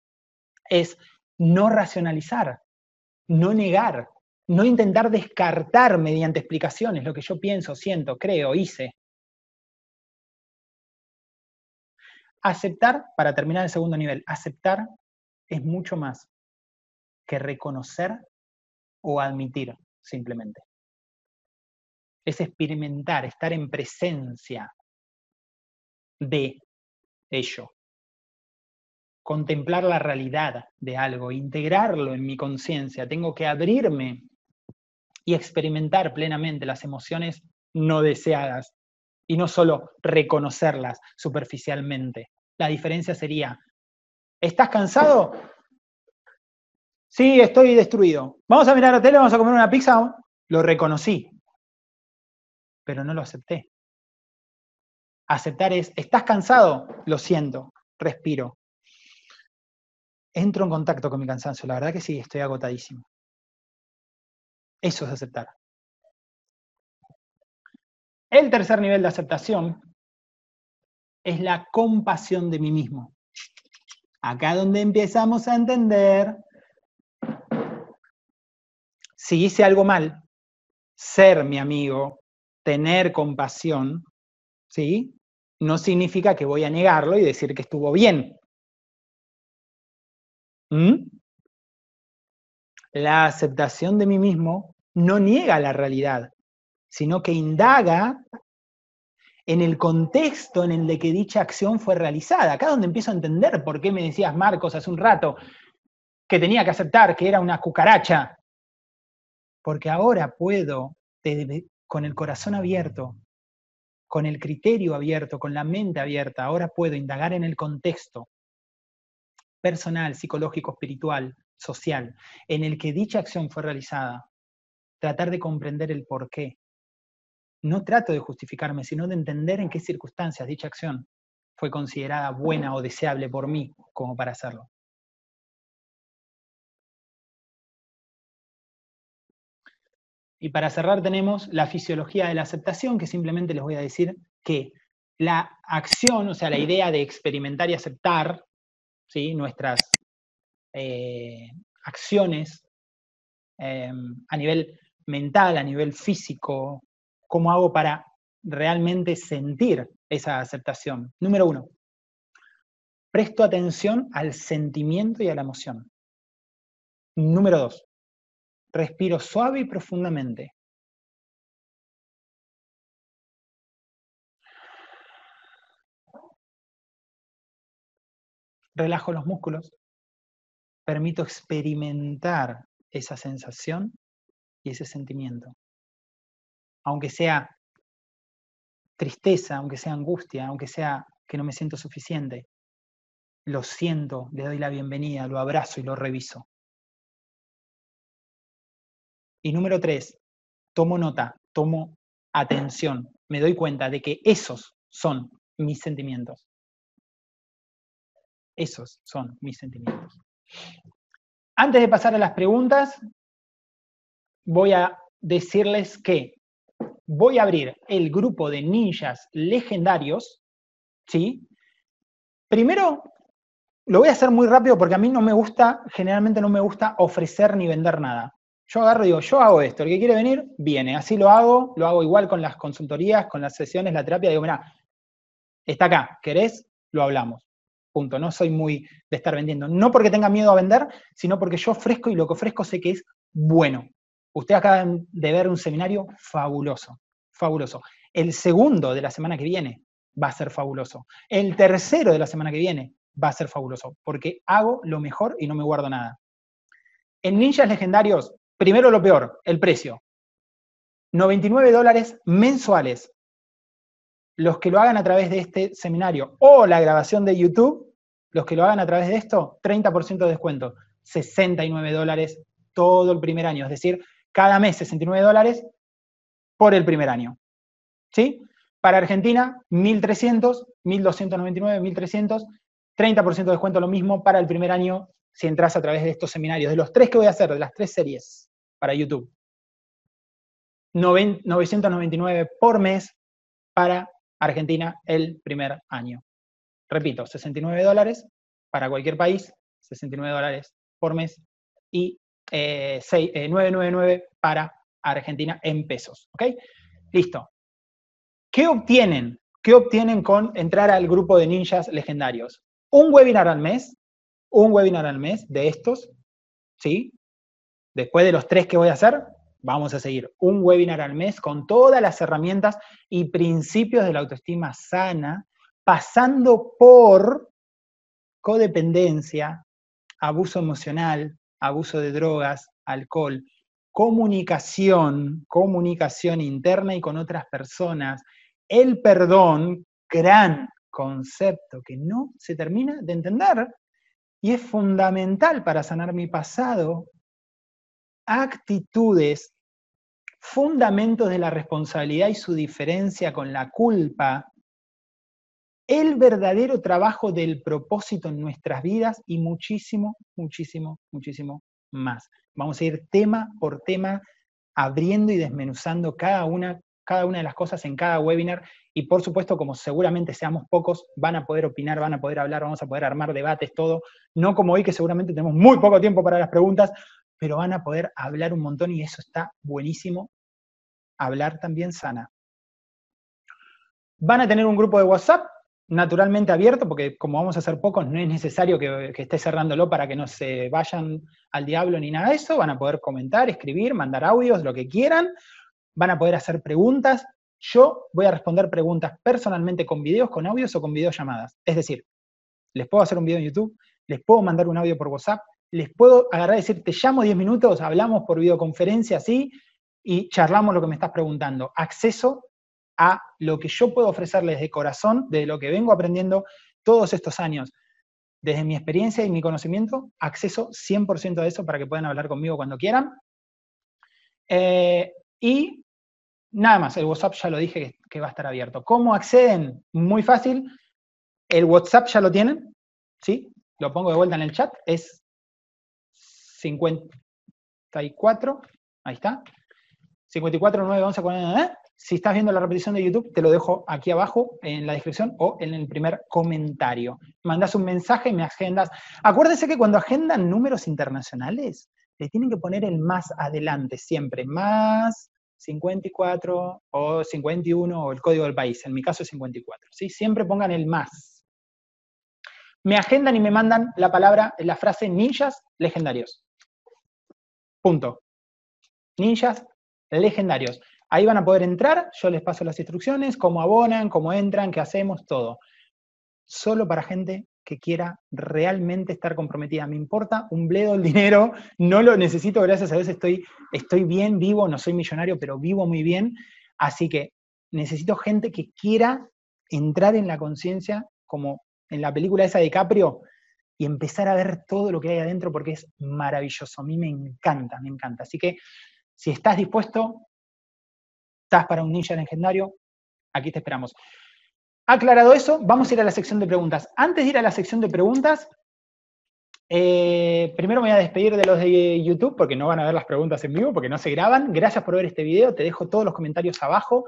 es no racionalizar, no negar, no intentar descartar mediante explicaciones lo que yo pienso, siento, creo, hice. Aceptar, para terminar el segundo nivel, aceptar es mucho más que reconocer o admitir simplemente es experimentar, estar en presencia de ello. Contemplar la realidad de algo, integrarlo en mi conciencia. Tengo que abrirme y experimentar plenamente las emociones no deseadas y no solo reconocerlas superficialmente. La diferencia sería, ¿estás cansado? Sí, estoy destruido. Vamos a mirar la tele, vamos a comer una pizza. Lo reconocí, pero no lo acepté. Aceptar es, ¿estás cansado? Lo siento, respiro. Entro en contacto con mi cansancio, la verdad que sí, estoy agotadísimo. Eso es aceptar. El tercer nivel de aceptación es la compasión de mí mismo. Acá donde empezamos a entender, si hice algo mal, ser mi amigo, tener compasión, ¿sí? No significa que voy a negarlo y decir que estuvo bien. ¿Mm? La aceptación de mí mismo no niega la realidad, sino que indaga en el contexto en el que dicha acción fue realizada. Acá es donde empiezo a entender por qué me decías, Marcos, hace un rato, que tenía que aceptar que era una cucaracha. Porque ahora puedo, con el corazón abierto, con el criterio abierto, con la mente abierta, ahora puedo indagar en el contexto personal, psicológico, espiritual, social, en el que dicha acción fue realizada, tratar de comprender el por qué, no trato de justificarme, sino de entender en qué circunstancias dicha acción fue considerada buena o deseable por mí como para hacerlo. Y para cerrar tenemos la fisiología de la aceptación, que simplemente les voy a decir que la acción, o sea, la idea de experimentar y aceptar ¿sí? nuestras eh, acciones eh, a nivel mental, a nivel físico, ¿Cómo hago para realmente sentir esa aceptación? Número uno, presto atención al sentimiento y a la emoción. Número dos, respiro suave y profundamente. Relajo los músculos, permito experimentar esa sensación y ese sentimiento aunque sea tristeza, aunque sea angustia, aunque sea que no me siento suficiente, lo siento, le doy la bienvenida, lo abrazo y lo reviso. Y número tres, tomo nota, tomo atención, me doy cuenta de que esos son mis sentimientos. Esos son mis sentimientos. Antes de pasar a las preguntas, voy a decirles que voy a abrir el grupo de ninjas legendarios, ¿sí? Primero, lo voy a hacer muy rápido porque a mí no me gusta, generalmente no me gusta ofrecer ni vender nada. Yo agarro y digo, yo hago esto, el que quiere venir, viene, así lo hago, lo hago igual con las consultorías, con las sesiones, la terapia, digo, mira, está acá, ¿querés? Lo hablamos. Punto. No soy muy de estar vendiendo. No porque tenga miedo a vender, sino porque yo ofrezco y lo que ofrezco sé que es bueno. Ustedes acaban de ver un seminario fabuloso, fabuloso. El segundo de la semana que viene va a ser fabuloso. El tercero de la semana que viene va a ser fabuloso, porque hago lo mejor y no me guardo nada. En Ninjas Legendarios, primero lo peor, el precio. 99 dólares mensuales. Los que lo hagan a través de este seminario o la grabación de YouTube, los que lo hagan a través de esto, 30% de descuento. 69 dólares todo el primer año. Es decir, cada mes 69 dólares por el primer año. ¿Sí? Para Argentina, 1.300, 1.299, 1.300, 30% de descuento lo mismo para el primer año si entras a través de estos seminarios. De los tres que voy a hacer, de las tres series para YouTube. 999 por mes para Argentina el primer año. Repito, 69 dólares para cualquier país, 69 dólares por mes y 999 eh, eh, para Argentina en pesos. ¿Ok? Listo. ¿Qué obtienen? ¿Qué obtienen con entrar al grupo de ninjas legendarios? Un webinar al mes, un webinar al mes de estos, ¿sí? Después de los tres que voy a hacer, vamos a seguir un webinar al mes con todas las herramientas y principios de la autoestima sana, pasando por codependencia, abuso emocional, abuso de drogas, alcohol, comunicación, comunicación interna y con otras personas, el perdón, gran concepto que no se termina de entender y es fundamental para sanar mi pasado, actitudes, fundamentos de la responsabilidad y su diferencia con la culpa, el verdadero trabajo del propósito en nuestras vidas y muchísimo, muchísimo, muchísimo más. Vamos a ir tema por tema abriendo y desmenuzando cada una, cada una de las cosas en cada webinar y por supuesto, como seguramente seamos pocos, van a poder opinar, van a poder hablar, vamos a poder armar debates, todo. No como hoy que seguramente tenemos muy poco tiempo para las preguntas, pero van a poder hablar un montón y eso está buenísimo. Hablar también sana. Van a tener un grupo de WhatsApp naturalmente abierto, porque como vamos a hacer pocos, no es necesario que, esté cerrándolo para que no se vayan al diablo ni nada de eso. Van a poder comentar, escribir, mandar audios, lo que quieran. Van a poder hacer preguntas. Yo voy a responder preguntas personalmente con videos, con audios o con videollamadas. Es decir, les puedo hacer un video en YouTube, les puedo mandar un audio por WhatsApp, les puedo agarrar y decir, te llamo 10 minutos, hablamos por videoconferencia así y charlamos lo que me estás preguntando. Acceso a lo que yo puedo ofrecerles de corazón, de lo que vengo aprendiendo todos estos años. Desde mi experiencia y mi conocimiento, acceso 100% a eso para que puedan hablar conmigo cuando quieran. Eh, y nada más, el WhatsApp ya lo dije que, que va a estar abierto. ¿Cómo acceden? Muy fácil. El WhatsApp ya lo tienen, ¿sí? Lo pongo de vuelta en el chat. Es 54, ahí está. 54, 9, 11, 40, si estás viendo la repetición de YouTube, te lo dejo aquí abajo en la descripción o en el primer comentario. Mandas un mensaje y me agendas. Acuérdese que cuando agendan números internacionales, le tienen que poner el más adelante siempre. Más 54 o 51 o el código del país. En mi caso es 54. ¿sí? Siempre pongan el más. Me agendan y me mandan la palabra, la frase ninjas legendarios. Punto. Ninjas legendarios. Ahí van a poder entrar, yo les paso las instrucciones, cómo abonan, cómo entran, qué hacemos, todo. Solo para gente que quiera realmente estar comprometida. Me importa un bledo el dinero, no lo necesito, gracias a Dios estoy, estoy bien, vivo, no soy millonario, pero vivo muy bien. Así que necesito gente que quiera entrar en la conciencia, como en la película esa de Caprio, y empezar a ver todo lo que hay adentro porque es maravilloso. A mí me encanta, me encanta. Así que si estás dispuesto, estás para un ninja legendario, aquí te esperamos. Aclarado eso, vamos a ir a la sección de preguntas. Antes de ir a la sección de preguntas, eh, primero me voy a despedir de los de YouTube porque no van a ver las preguntas en vivo porque no se graban. Gracias por ver este video, te dejo todos los comentarios abajo.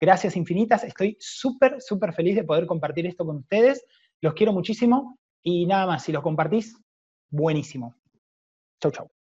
Gracias infinitas, estoy súper, súper feliz de poder compartir esto con ustedes. Los quiero muchísimo y nada más, si los compartís, buenísimo. Chau, chau.